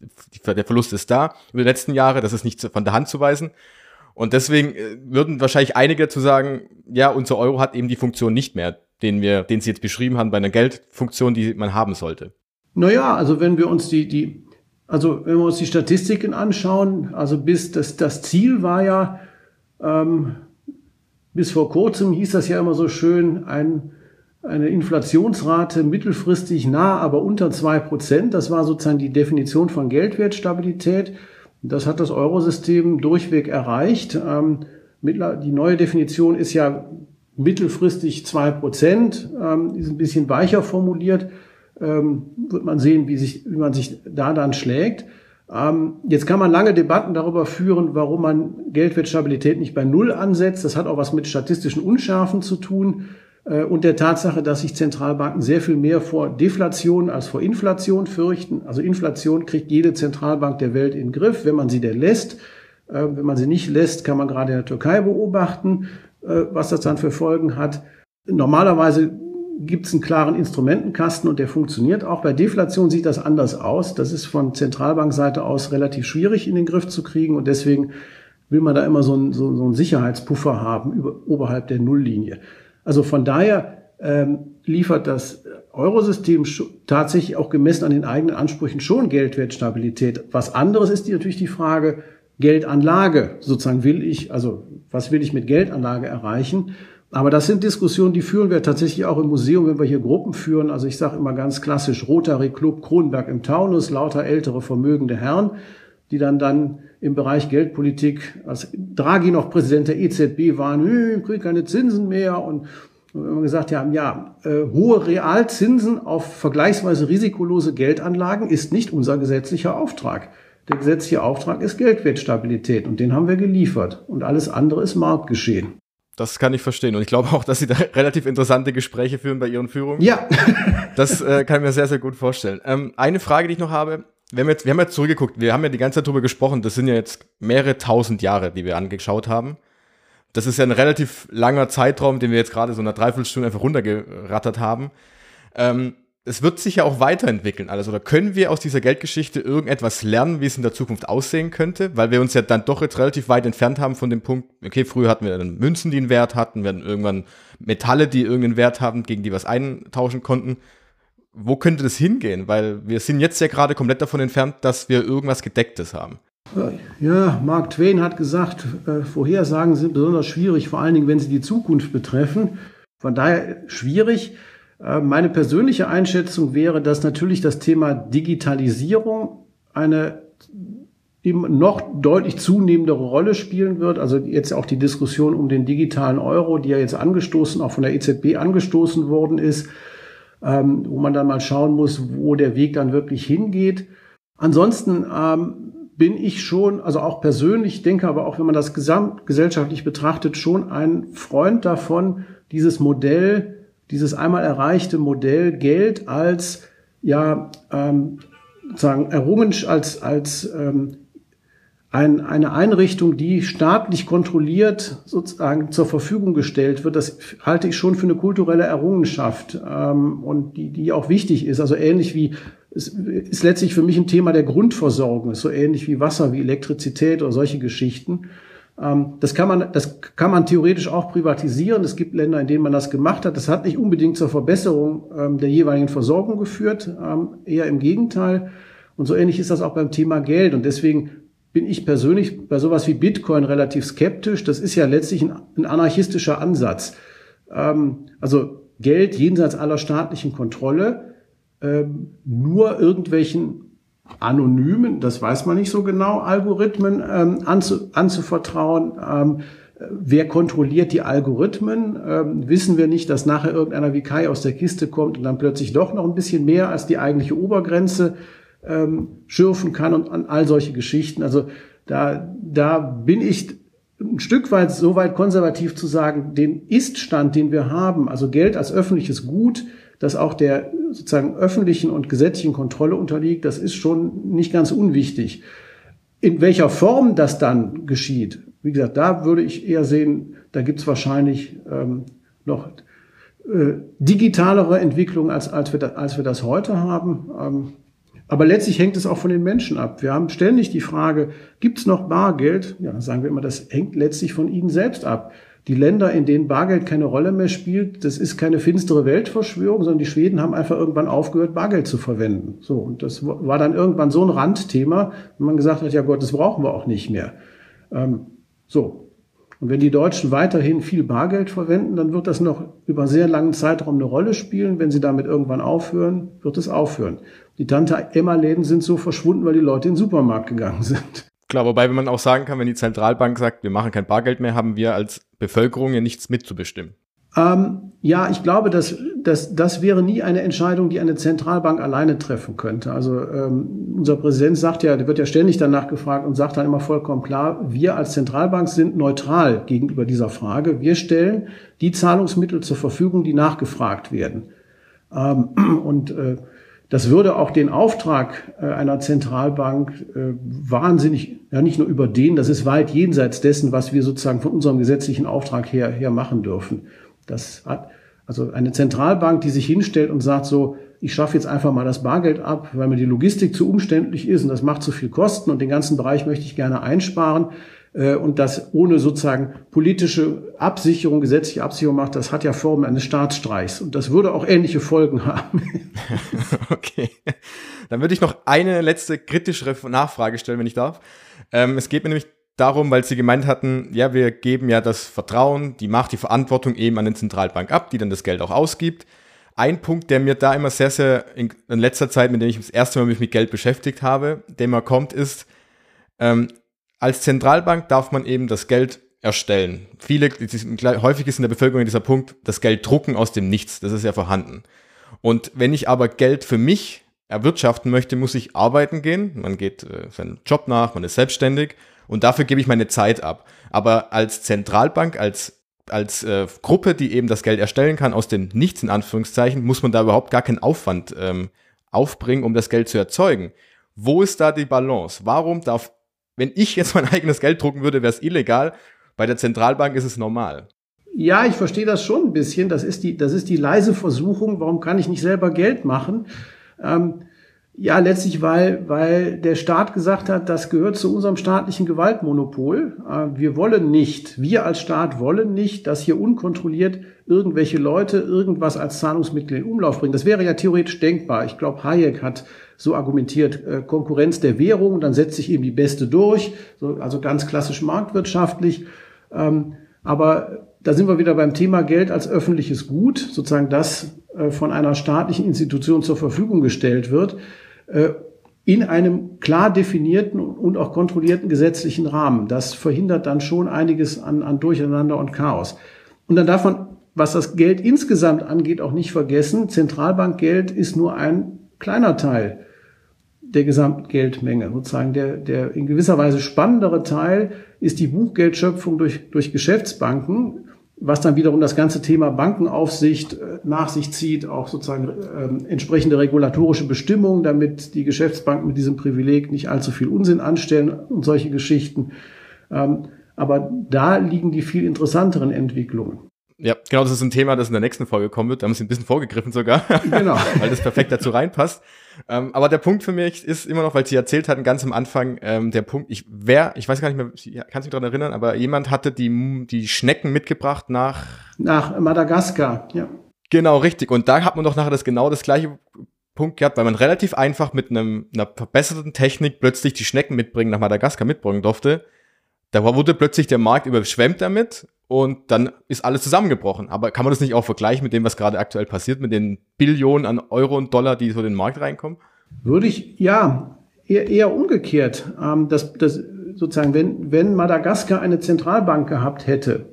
der Verlust ist da über die letzten Jahre, das ist nicht von der Hand zu weisen und deswegen äh, würden wahrscheinlich einige dazu sagen, ja, unser Euro hat eben die Funktion nicht mehr, den wir, den Sie jetzt beschrieben haben, bei einer Geldfunktion, die man haben sollte. Naja, also wenn wir uns die, die, also wenn wir uns die Statistiken anschauen, also bis das, das Ziel war ja, ähm, bis vor kurzem hieß das ja immer so schön, ein, eine Inflationsrate mittelfristig nah, aber unter zwei Prozent. Das war sozusagen die Definition von Geldwertstabilität. Das hat das Eurosystem durchweg erreicht. Ähm, die neue Definition ist ja mittelfristig zwei Prozent, ähm, ist ein bisschen weicher formuliert. Ähm, wird man sehen, wie, sich, wie man sich da dann schlägt. Jetzt kann man lange Debatten darüber führen, warum man Geldwertstabilität nicht bei Null ansetzt. Das hat auch was mit statistischen Unschärfen zu tun. Äh, und der Tatsache, dass sich Zentralbanken sehr viel mehr vor Deflation als vor Inflation fürchten. Also Inflation kriegt jede Zentralbank der Welt in den Griff, wenn man sie denn lässt. Äh, wenn man sie nicht lässt, kann man gerade in der Türkei beobachten, äh, was das dann für Folgen hat. Normalerweise gibt es einen klaren Instrumentenkasten und der funktioniert auch. Bei Deflation sieht das anders aus. Das ist von Zentralbankseite aus relativ schwierig in den Griff zu kriegen und deswegen will man da immer so einen, so, so einen Sicherheitspuffer haben über, oberhalb der Nulllinie. Also von daher ähm, liefert das Eurosystem tatsächlich auch gemessen an den eigenen Ansprüchen schon Geldwertstabilität. Was anderes ist natürlich die Frage Geldanlage. Sozusagen will ich, also was will ich mit Geldanlage erreichen? Aber das sind Diskussionen, die führen wir tatsächlich auch im Museum, wenn wir hier Gruppen führen. Also ich sage immer ganz klassisch Rotary Club Kronberg im Taunus, lauter ältere vermögende Herren, die dann dann im Bereich Geldpolitik, als Draghi noch Präsident der EZB war, nö, krieg keine Zinsen mehr und wir gesagt haben, ja, äh, hohe Realzinsen auf vergleichsweise risikolose Geldanlagen ist nicht unser gesetzlicher Auftrag. Der gesetzliche Auftrag ist Geldwertstabilität und den haben wir geliefert und alles andere ist Marktgeschehen. Das kann ich verstehen und ich glaube auch, dass Sie da relativ interessante Gespräche führen bei Ihren Führungen. Ja. das äh, kann ich mir sehr, sehr gut vorstellen. Ähm, eine Frage, die ich noch habe, wir haben, jetzt, wir haben jetzt zurückgeguckt, wir haben ja die ganze Zeit drüber gesprochen, das sind ja jetzt mehrere tausend Jahre, die wir angeschaut haben. Das ist ja ein relativ langer Zeitraum, den wir jetzt gerade so in einer Dreiviertelstunde einfach runtergerattert haben. Ähm, es wird sich ja auch weiterentwickeln alles. Oder können wir aus dieser Geldgeschichte irgendetwas lernen, wie es in der Zukunft aussehen könnte? Weil wir uns ja dann doch jetzt relativ weit entfernt haben von dem Punkt, okay, früher hatten wir dann Münzen, die einen Wert hatten, wir hatten irgendwann Metalle, die irgendeinen Wert haben, gegen die wir es eintauschen konnten wo könnte das hingehen? Weil wir sind jetzt ja gerade komplett davon entfernt, dass wir irgendwas Gedecktes haben. Ja, Mark Twain hat gesagt, äh, Vorhersagen sind besonders schwierig, vor allen Dingen, wenn sie die Zukunft betreffen. Von daher schwierig. Äh, meine persönliche Einschätzung wäre, dass natürlich das Thema Digitalisierung eine eben noch deutlich zunehmendere Rolle spielen wird. Also jetzt auch die Diskussion um den digitalen Euro, die ja jetzt angestoßen, auch von der EZB angestoßen worden ist ähm, wo man dann mal schauen muss, wo der Weg dann wirklich hingeht. Ansonsten ähm, bin ich schon, also auch persönlich, denke aber auch, wenn man das gesamtgesellschaftlich betrachtet, schon ein Freund davon, dieses Modell, dieses einmal erreichte Modell Geld als ja ähm, sagen errungen als als ähm, ein, eine Einrichtung, die staatlich kontrolliert sozusagen zur Verfügung gestellt wird, das halte ich schon für eine kulturelle Errungenschaft ähm, und die, die auch wichtig ist. Also ähnlich wie es ist letztlich für mich ein Thema der Grundversorgung, ist so ähnlich wie Wasser, wie Elektrizität oder solche Geschichten. Ähm, das kann man, das kann man theoretisch auch privatisieren. Es gibt Länder, in denen man das gemacht hat. Das hat nicht unbedingt zur Verbesserung ähm, der jeweiligen Versorgung geführt, ähm, eher im Gegenteil. Und so ähnlich ist das auch beim Thema Geld. Und deswegen bin ich persönlich bei sowas wie Bitcoin relativ skeptisch. Das ist ja letztlich ein, anarchistischer Ansatz. Also Geld jenseits aller staatlichen Kontrolle, nur irgendwelchen anonymen, das weiß man nicht so genau, Algorithmen ähm, anzu, anzuvertrauen. Ähm, wer kontrolliert die Algorithmen? Ähm, wissen wir nicht, dass nachher irgendeiner wie Kai aus der Kiste kommt und dann plötzlich doch noch ein bisschen mehr als die eigentliche Obergrenze ähm, schürfen kann und an all solche Geschichten. Also da, da bin ich ein Stück weit so weit konservativ zu sagen, den Iststand, den wir haben, also Geld als öffentliches Gut, das auch der sozusagen öffentlichen und gesetzlichen Kontrolle unterliegt, das ist schon nicht ganz unwichtig. In welcher Form das dann geschieht, wie gesagt, da würde ich eher sehen, da gibt es wahrscheinlich ähm, noch äh, digitalere Entwicklungen, als, als, wir, da, als wir das heute haben. Ähm, aber letztlich hängt es auch von den Menschen ab. Wir haben ständig die Frage, gibt es noch Bargeld? Ja, sagen wir immer, das hängt letztlich von Ihnen selbst ab. Die Länder, in denen Bargeld keine Rolle mehr spielt, das ist keine finstere Weltverschwörung, sondern die Schweden haben einfach irgendwann aufgehört, Bargeld zu verwenden. So, und das war dann irgendwann so ein Randthema, wenn man gesagt hat, ja Gott, das brauchen wir auch nicht mehr. Ähm, so, und wenn die Deutschen weiterhin viel Bargeld verwenden, dann wird das noch über sehr langen Zeitraum eine Rolle spielen. Wenn sie damit irgendwann aufhören, wird es aufhören. Die Tante Emma-Läden sind so verschwunden, weil die Leute in den Supermarkt gegangen sind. Klar, wobei, wenn man auch sagen kann, wenn die Zentralbank sagt, wir machen kein Bargeld mehr, haben wir als Bevölkerung ja nichts mitzubestimmen. Ähm, ja, ich glaube, dass, dass das wäre nie eine Entscheidung, die eine Zentralbank alleine treffen könnte. Also ähm, unser Präsident sagt ja, der wird ja ständig danach gefragt und sagt dann immer vollkommen klar, wir als Zentralbank sind neutral gegenüber dieser Frage. Wir stellen die Zahlungsmittel zur Verfügung, die nachgefragt werden. Ähm, und äh, das würde auch den Auftrag äh, einer Zentralbank äh, wahnsinnig, ja nicht nur über den, das ist weit jenseits dessen, was wir sozusagen von unserem gesetzlichen Auftrag her, her machen dürfen. Das hat, also eine Zentralbank, die sich hinstellt und sagt so, ich schaffe jetzt einfach mal das Bargeld ab, weil mir die Logistik zu umständlich ist und das macht zu viel Kosten und den ganzen Bereich möchte ich gerne einsparen äh, und das ohne sozusagen politische Absicherung, gesetzliche Absicherung macht, das hat ja Formen eines Staatsstreichs und das würde auch ähnliche Folgen haben. okay. Dann würde ich noch eine letzte kritischere Nachfrage stellen, wenn ich darf. Ähm, es geht mir nämlich darum, weil sie gemeint hatten, ja, wir geben ja das Vertrauen, die Macht, die Verantwortung eben an den Zentralbank ab, die dann das Geld auch ausgibt. Ein Punkt, der mir da immer sehr, sehr in, in letzter Zeit, mit dem ich das erste Mal mich mit Geld beschäftigt habe, der immer kommt, ist, ähm, als Zentralbank darf man eben das Geld erstellen. Viele, häufig ist in der Bevölkerung dieser Punkt, das Geld drucken aus dem Nichts, das ist ja vorhanden. Und wenn ich aber Geld für mich erwirtschaften möchte, muss ich arbeiten gehen. Man geht äh, seinem Job nach, man ist selbstständig und dafür gebe ich meine Zeit ab. Aber als Zentralbank, als, als äh, Gruppe, die eben das Geld erstellen kann aus dem Nichts in Anführungszeichen, muss man da überhaupt gar keinen Aufwand ähm, aufbringen, um das Geld zu erzeugen. Wo ist da die Balance? Warum darf, wenn ich jetzt mein eigenes Geld drucken würde, wäre es illegal. Bei der Zentralbank ist es normal. Ja, ich verstehe das schon ein bisschen. Das ist die, das ist die leise Versuchung. Warum kann ich nicht selber Geld machen? Ähm, ja, letztlich, weil, weil der Staat gesagt hat, das gehört zu unserem staatlichen Gewaltmonopol. Äh, wir wollen nicht, wir als Staat wollen nicht, dass hier unkontrolliert irgendwelche Leute irgendwas als Zahlungsmittel in Umlauf bringen. Das wäre ja theoretisch denkbar. Ich glaube, Hayek hat so argumentiert, äh, Konkurrenz der Währung, dann setzt sich eben die Beste durch, also ganz klassisch marktwirtschaftlich. Ähm, aber da sind wir wieder beim Thema Geld als öffentliches Gut, sozusagen das äh, von einer staatlichen Institution zur Verfügung gestellt wird. Äh, in einem klar definierten und auch kontrollierten gesetzlichen Rahmen. Das verhindert dann schon einiges an, an Durcheinander und Chaos. Und dann man was das Geld insgesamt angeht, auch nicht vergessen, Zentralbankgeld ist nur ein kleiner Teil der gesamten Geldmenge. Sozusagen der, der in gewisser Weise spannendere Teil ist die Buchgeldschöpfung durch, durch Geschäftsbanken, was dann wiederum das ganze Thema Bankenaufsicht äh, nach sich zieht, auch sozusagen äh, entsprechende regulatorische Bestimmungen, damit die Geschäftsbanken mit diesem Privileg nicht allzu viel Unsinn anstellen und solche Geschichten. Ähm, aber da liegen die viel interessanteren Entwicklungen. Ja, genau, das ist ein Thema, das in der nächsten Folge kommen wird. Da haben sie ein bisschen vorgegriffen sogar, genau. weil das perfekt dazu reinpasst. Ähm, aber der Punkt für mich ist immer noch, weil sie erzählt hatten, ganz am Anfang, ähm, der Punkt, ich wer, ich weiß gar nicht mehr, kann sich daran erinnern, aber jemand hatte die, die Schnecken mitgebracht nach nach Madagaskar, ja. Genau, richtig. Und da hat man doch nachher das genau das gleiche Punkt gehabt, weil man relativ einfach mit einem, einer verbesserten Technik plötzlich die Schnecken mitbringen nach Madagaskar mitbringen durfte. Da wurde plötzlich der Markt überschwemmt damit und dann ist alles zusammengebrochen. Aber kann man das nicht auch vergleichen mit dem, was gerade aktuell passiert, mit den Billionen an Euro und Dollar, die so in den Markt reinkommen? Würde ich, ja, eher, eher umgekehrt. Ähm, das, das, sozusagen, wenn, wenn Madagaskar eine Zentralbank gehabt hätte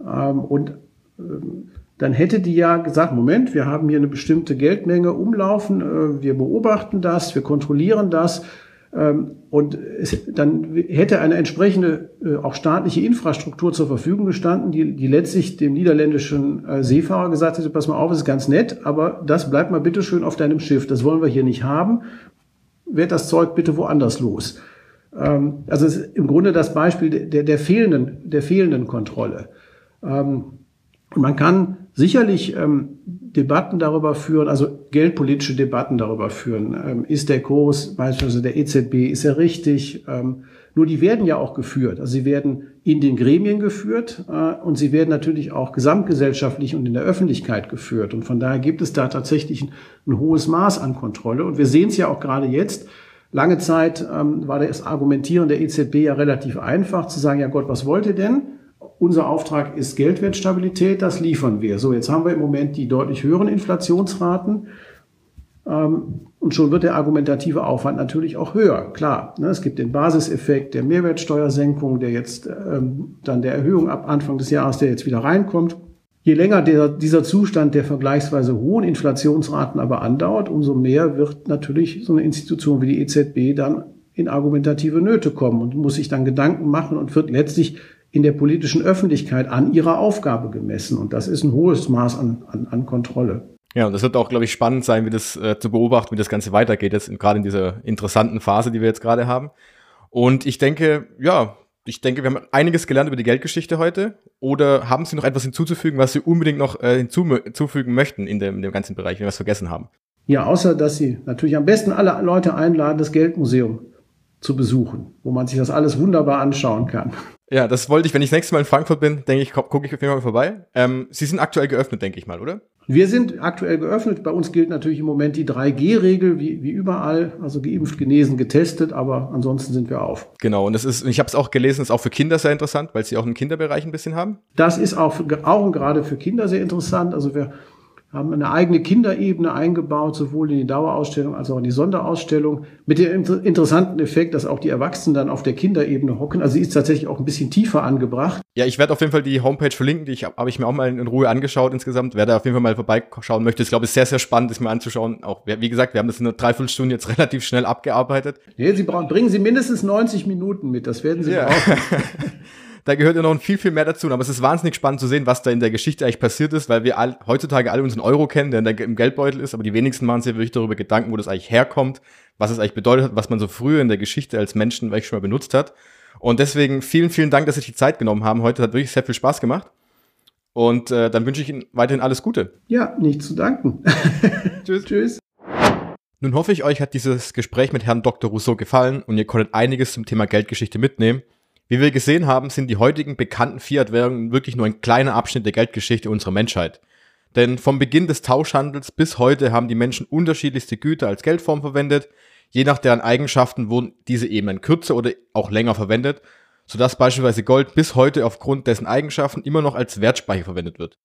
ähm, und ähm, dann hätte die ja gesagt, Moment, wir haben hier eine bestimmte Geldmenge umlaufen, äh, wir beobachten das, wir kontrollieren das und es, dann hätte eine entsprechende äh, auch staatliche Infrastruktur zur Verfügung gestanden, die, die letztlich dem niederländischen äh, Seefahrer gesagt hätte, pass mal auf, ist ganz nett, aber das bleibt mal bitte schön auf deinem Schiff. Das wollen wir hier nicht haben. Werd das Zeug bitte woanders los. Ähm, also es ist im Grunde das Beispiel der, der fehlenden, der fehlenden Kontrolle. Ähm, und man kann sicherlich ähm, Debatten darüber führen, also geldpolitische Debatten darüber führen. Ähm, ist der Kurs beispielsweise der EZB, ist er richtig? Ähm, nur die werden ja auch geführt. Also sie werden in den Gremien geführt äh, und sie werden natürlich auch gesamtgesellschaftlich und in der Öffentlichkeit geführt. Und von daher gibt es da tatsächlich ein, ein hohes Maß an Kontrolle. Und wir sehen es ja auch gerade jetzt. Lange Zeit ähm, war das Argumentieren der EZB ja relativ einfach, zu sagen, ja Gott, was wollt ihr denn? Unser Auftrag ist Geldwertstabilität, das liefern wir. So, jetzt haben wir im Moment die deutlich höheren Inflationsraten. Ähm, und schon wird der argumentative Aufwand natürlich auch höher. Klar, ne, es gibt den Basiseffekt der Mehrwertsteuersenkung, der jetzt ähm, dann der Erhöhung ab Anfang des Jahres, der jetzt wieder reinkommt. Je länger der, dieser Zustand der vergleichsweise hohen Inflationsraten aber andauert, umso mehr wird natürlich so eine Institution wie die EZB dann in argumentative Nöte kommen und muss sich dann Gedanken machen und wird letztlich in der politischen Öffentlichkeit an ihrer Aufgabe gemessen. Und das ist ein hohes Maß an, an, an Kontrolle. Ja, und das wird auch, glaube ich, spannend sein, wie das äh, zu beobachten, wie das Ganze weitergeht, jetzt gerade in dieser interessanten Phase, die wir jetzt gerade haben. Und ich denke, ja, ich denke, wir haben einiges gelernt über die Geldgeschichte heute. Oder haben Sie noch etwas hinzuzufügen, was Sie unbedingt noch äh, hinzufügen möchten in dem, in dem ganzen Bereich, wenn wir es vergessen haben? Ja, außer dass Sie natürlich am besten alle Leute einladen, das Geldmuseum zu besuchen, wo man sich das alles wunderbar anschauen kann. Ja, das wollte ich, wenn ich das nächste Mal in Frankfurt bin, denke ich, gucke ich auf jeden Fall vorbei. Ähm, Sie sind aktuell geöffnet, denke ich mal, oder? Wir sind aktuell geöffnet. Bei uns gilt natürlich im Moment die 3G-Regel, wie, wie überall. Also geimpft, genesen, getestet, aber ansonsten sind wir auf. Genau, und das ist, ich habe es auch gelesen, ist auch für Kinder sehr interessant, weil Sie auch einen Kinderbereich ein bisschen haben. Das ist auch, auch und gerade für Kinder sehr interessant. Also wir haben eine eigene Kinderebene eingebaut, sowohl in die Dauerausstellung als auch in die Sonderausstellung, mit dem interessanten Effekt, dass auch die Erwachsenen dann auf der Kinderebene hocken. Also sie ist tatsächlich auch ein bisschen tiefer angebracht. Ja, ich werde auf jeden Fall die Homepage verlinken, die ich habe ich mir auch mal in Ruhe angeschaut insgesamt. Wer da auf jeden Fall mal vorbeischauen möchte, ich glaube, es ist sehr, sehr spannend, das mir anzuschauen. Auch wie gesagt, wir haben das in einer Dreiviertelstunde jetzt relativ schnell abgearbeitet. Nee, Sie brauchen, bringen Sie mindestens 90 Minuten mit, das werden Sie ja. brauchen. da gehört ja noch viel, viel mehr dazu. Aber es ist wahnsinnig spannend zu sehen, was da in der Geschichte eigentlich passiert ist, weil wir all, heutzutage alle unseren Euro kennen, der, der im Geldbeutel ist, aber die wenigsten machen sich wirklich darüber Gedanken, wo das eigentlich herkommt, was es eigentlich bedeutet hat, was man so früher in der Geschichte als Menschen vielleicht schon mal benutzt hat. Und deswegen vielen, vielen Dank, dass Sie sich die Zeit genommen haben. Heute hat wirklich sehr viel Spaß gemacht. Und äh, dann wünsche ich Ihnen weiterhin alles Gute. Ja, nicht zu danken. Tschüss. Tschüss. Nun hoffe ich, euch hat dieses Gespräch mit Herrn Dr. Rousseau gefallen und ihr konntet einiges zum Thema Geldgeschichte mitnehmen. Wie wir gesehen haben, sind die heutigen bekannten Fiat-Währungen wirklich nur ein kleiner Abschnitt der Geldgeschichte unserer Menschheit. Denn vom Beginn des Tauschhandels bis heute haben die Menschen unterschiedlichste Güter als Geldform verwendet. Je nach deren Eigenschaften wurden diese eben ein kürzer oder auch länger verwendet, sodass beispielsweise Gold bis heute aufgrund dessen Eigenschaften immer noch als Wertspeicher verwendet wird.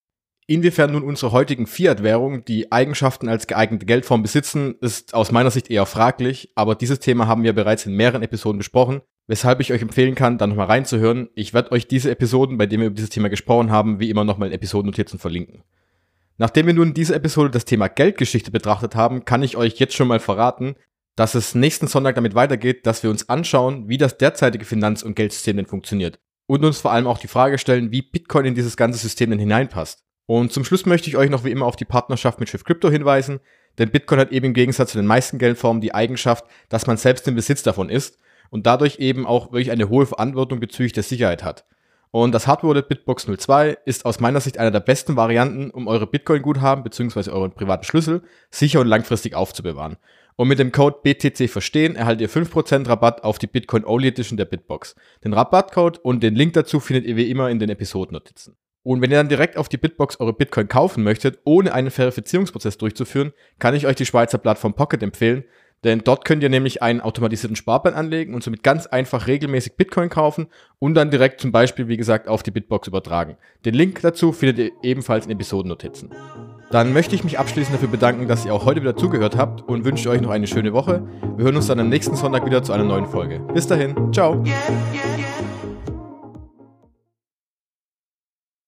Inwiefern nun unsere heutigen Fiat-Währungen die Eigenschaften als geeignete Geldform besitzen, ist aus meiner Sicht eher fraglich, aber dieses Thema haben wir bereits in mehreren Episoden besprochen. Weshalb ich euch empfehlen kann, da nochmal reinzuhören. Ich werde euch diese Episoden, bei denen wir über dieses Thema gesprochen haben, wie immer nochmal in Episodennotizen verlinken. Nachdem wir nun in dieser Episode das Thema Geldgeschichte betrachtet haben, kann ich euch jetzt schon mal verraten, dass es nächsten Sonntag damit weitergeht, dass wir uns anschauen, wie das derzeitige Finanz- und Geldsystem denn funktioniert. Und uns vor allem auch die Frage stellen, wie Bitcoin in dieses ganze System denn hineinpasst. Und zum Schluss möchte ich euch noch wie immer auf die Partnerschaft mit Shift Crypto hinweisen, denn Bitcoin hat eben im Gegensatz zu den meisten Geldformen die Eigenschaft, dass man selbst im Besitz davon ist und dadurch eben auch wirklich eine hohe Verantwortung bezüglich der Sicherheit hat. Und das Hardware Bitbox 02 ist aus meiner Sicht einer der besten Varianten, um eure Bitcoin-Guthaben bzw. euren privaten Schlüssel sicher und langfristig aufzubewahren. Und mit dem Code BTC verstehen erhaltet ihr 5% Rabatt auf die Bitcoin Only Edition der Bitbox. Den Rabattcode und den Link dazu findet ihr wie immer in den Episodennotizen. Und wenn ihr dann direkt auf die Bitbox eure Bitcoin kaufen möchtet, ohne einen Verifizierungsprozess durchzuführen, kann ich euch die Schweizer Plattform Pocket empfehlen, denn dort könnt ihr nämlich einen automatisierten Sparplan anlegen und somit ganz einfach regelmäßig Bitcoin kaufen und dann direkt zum Beispiel, wie gesagt, auf die Bitbox übertragen. Den Link dazu findet ihr ebenfalls in Episodennotizen. Dann möchte ich mich abschließend dafür bedanken, dass ihr auch heute wieder zugehört habt und wünsche euch noch eine schöne Woche. Wir hören uns dann am nächsten Sonntag wieder zu einer neuen Folge. Bis dahin, ciao.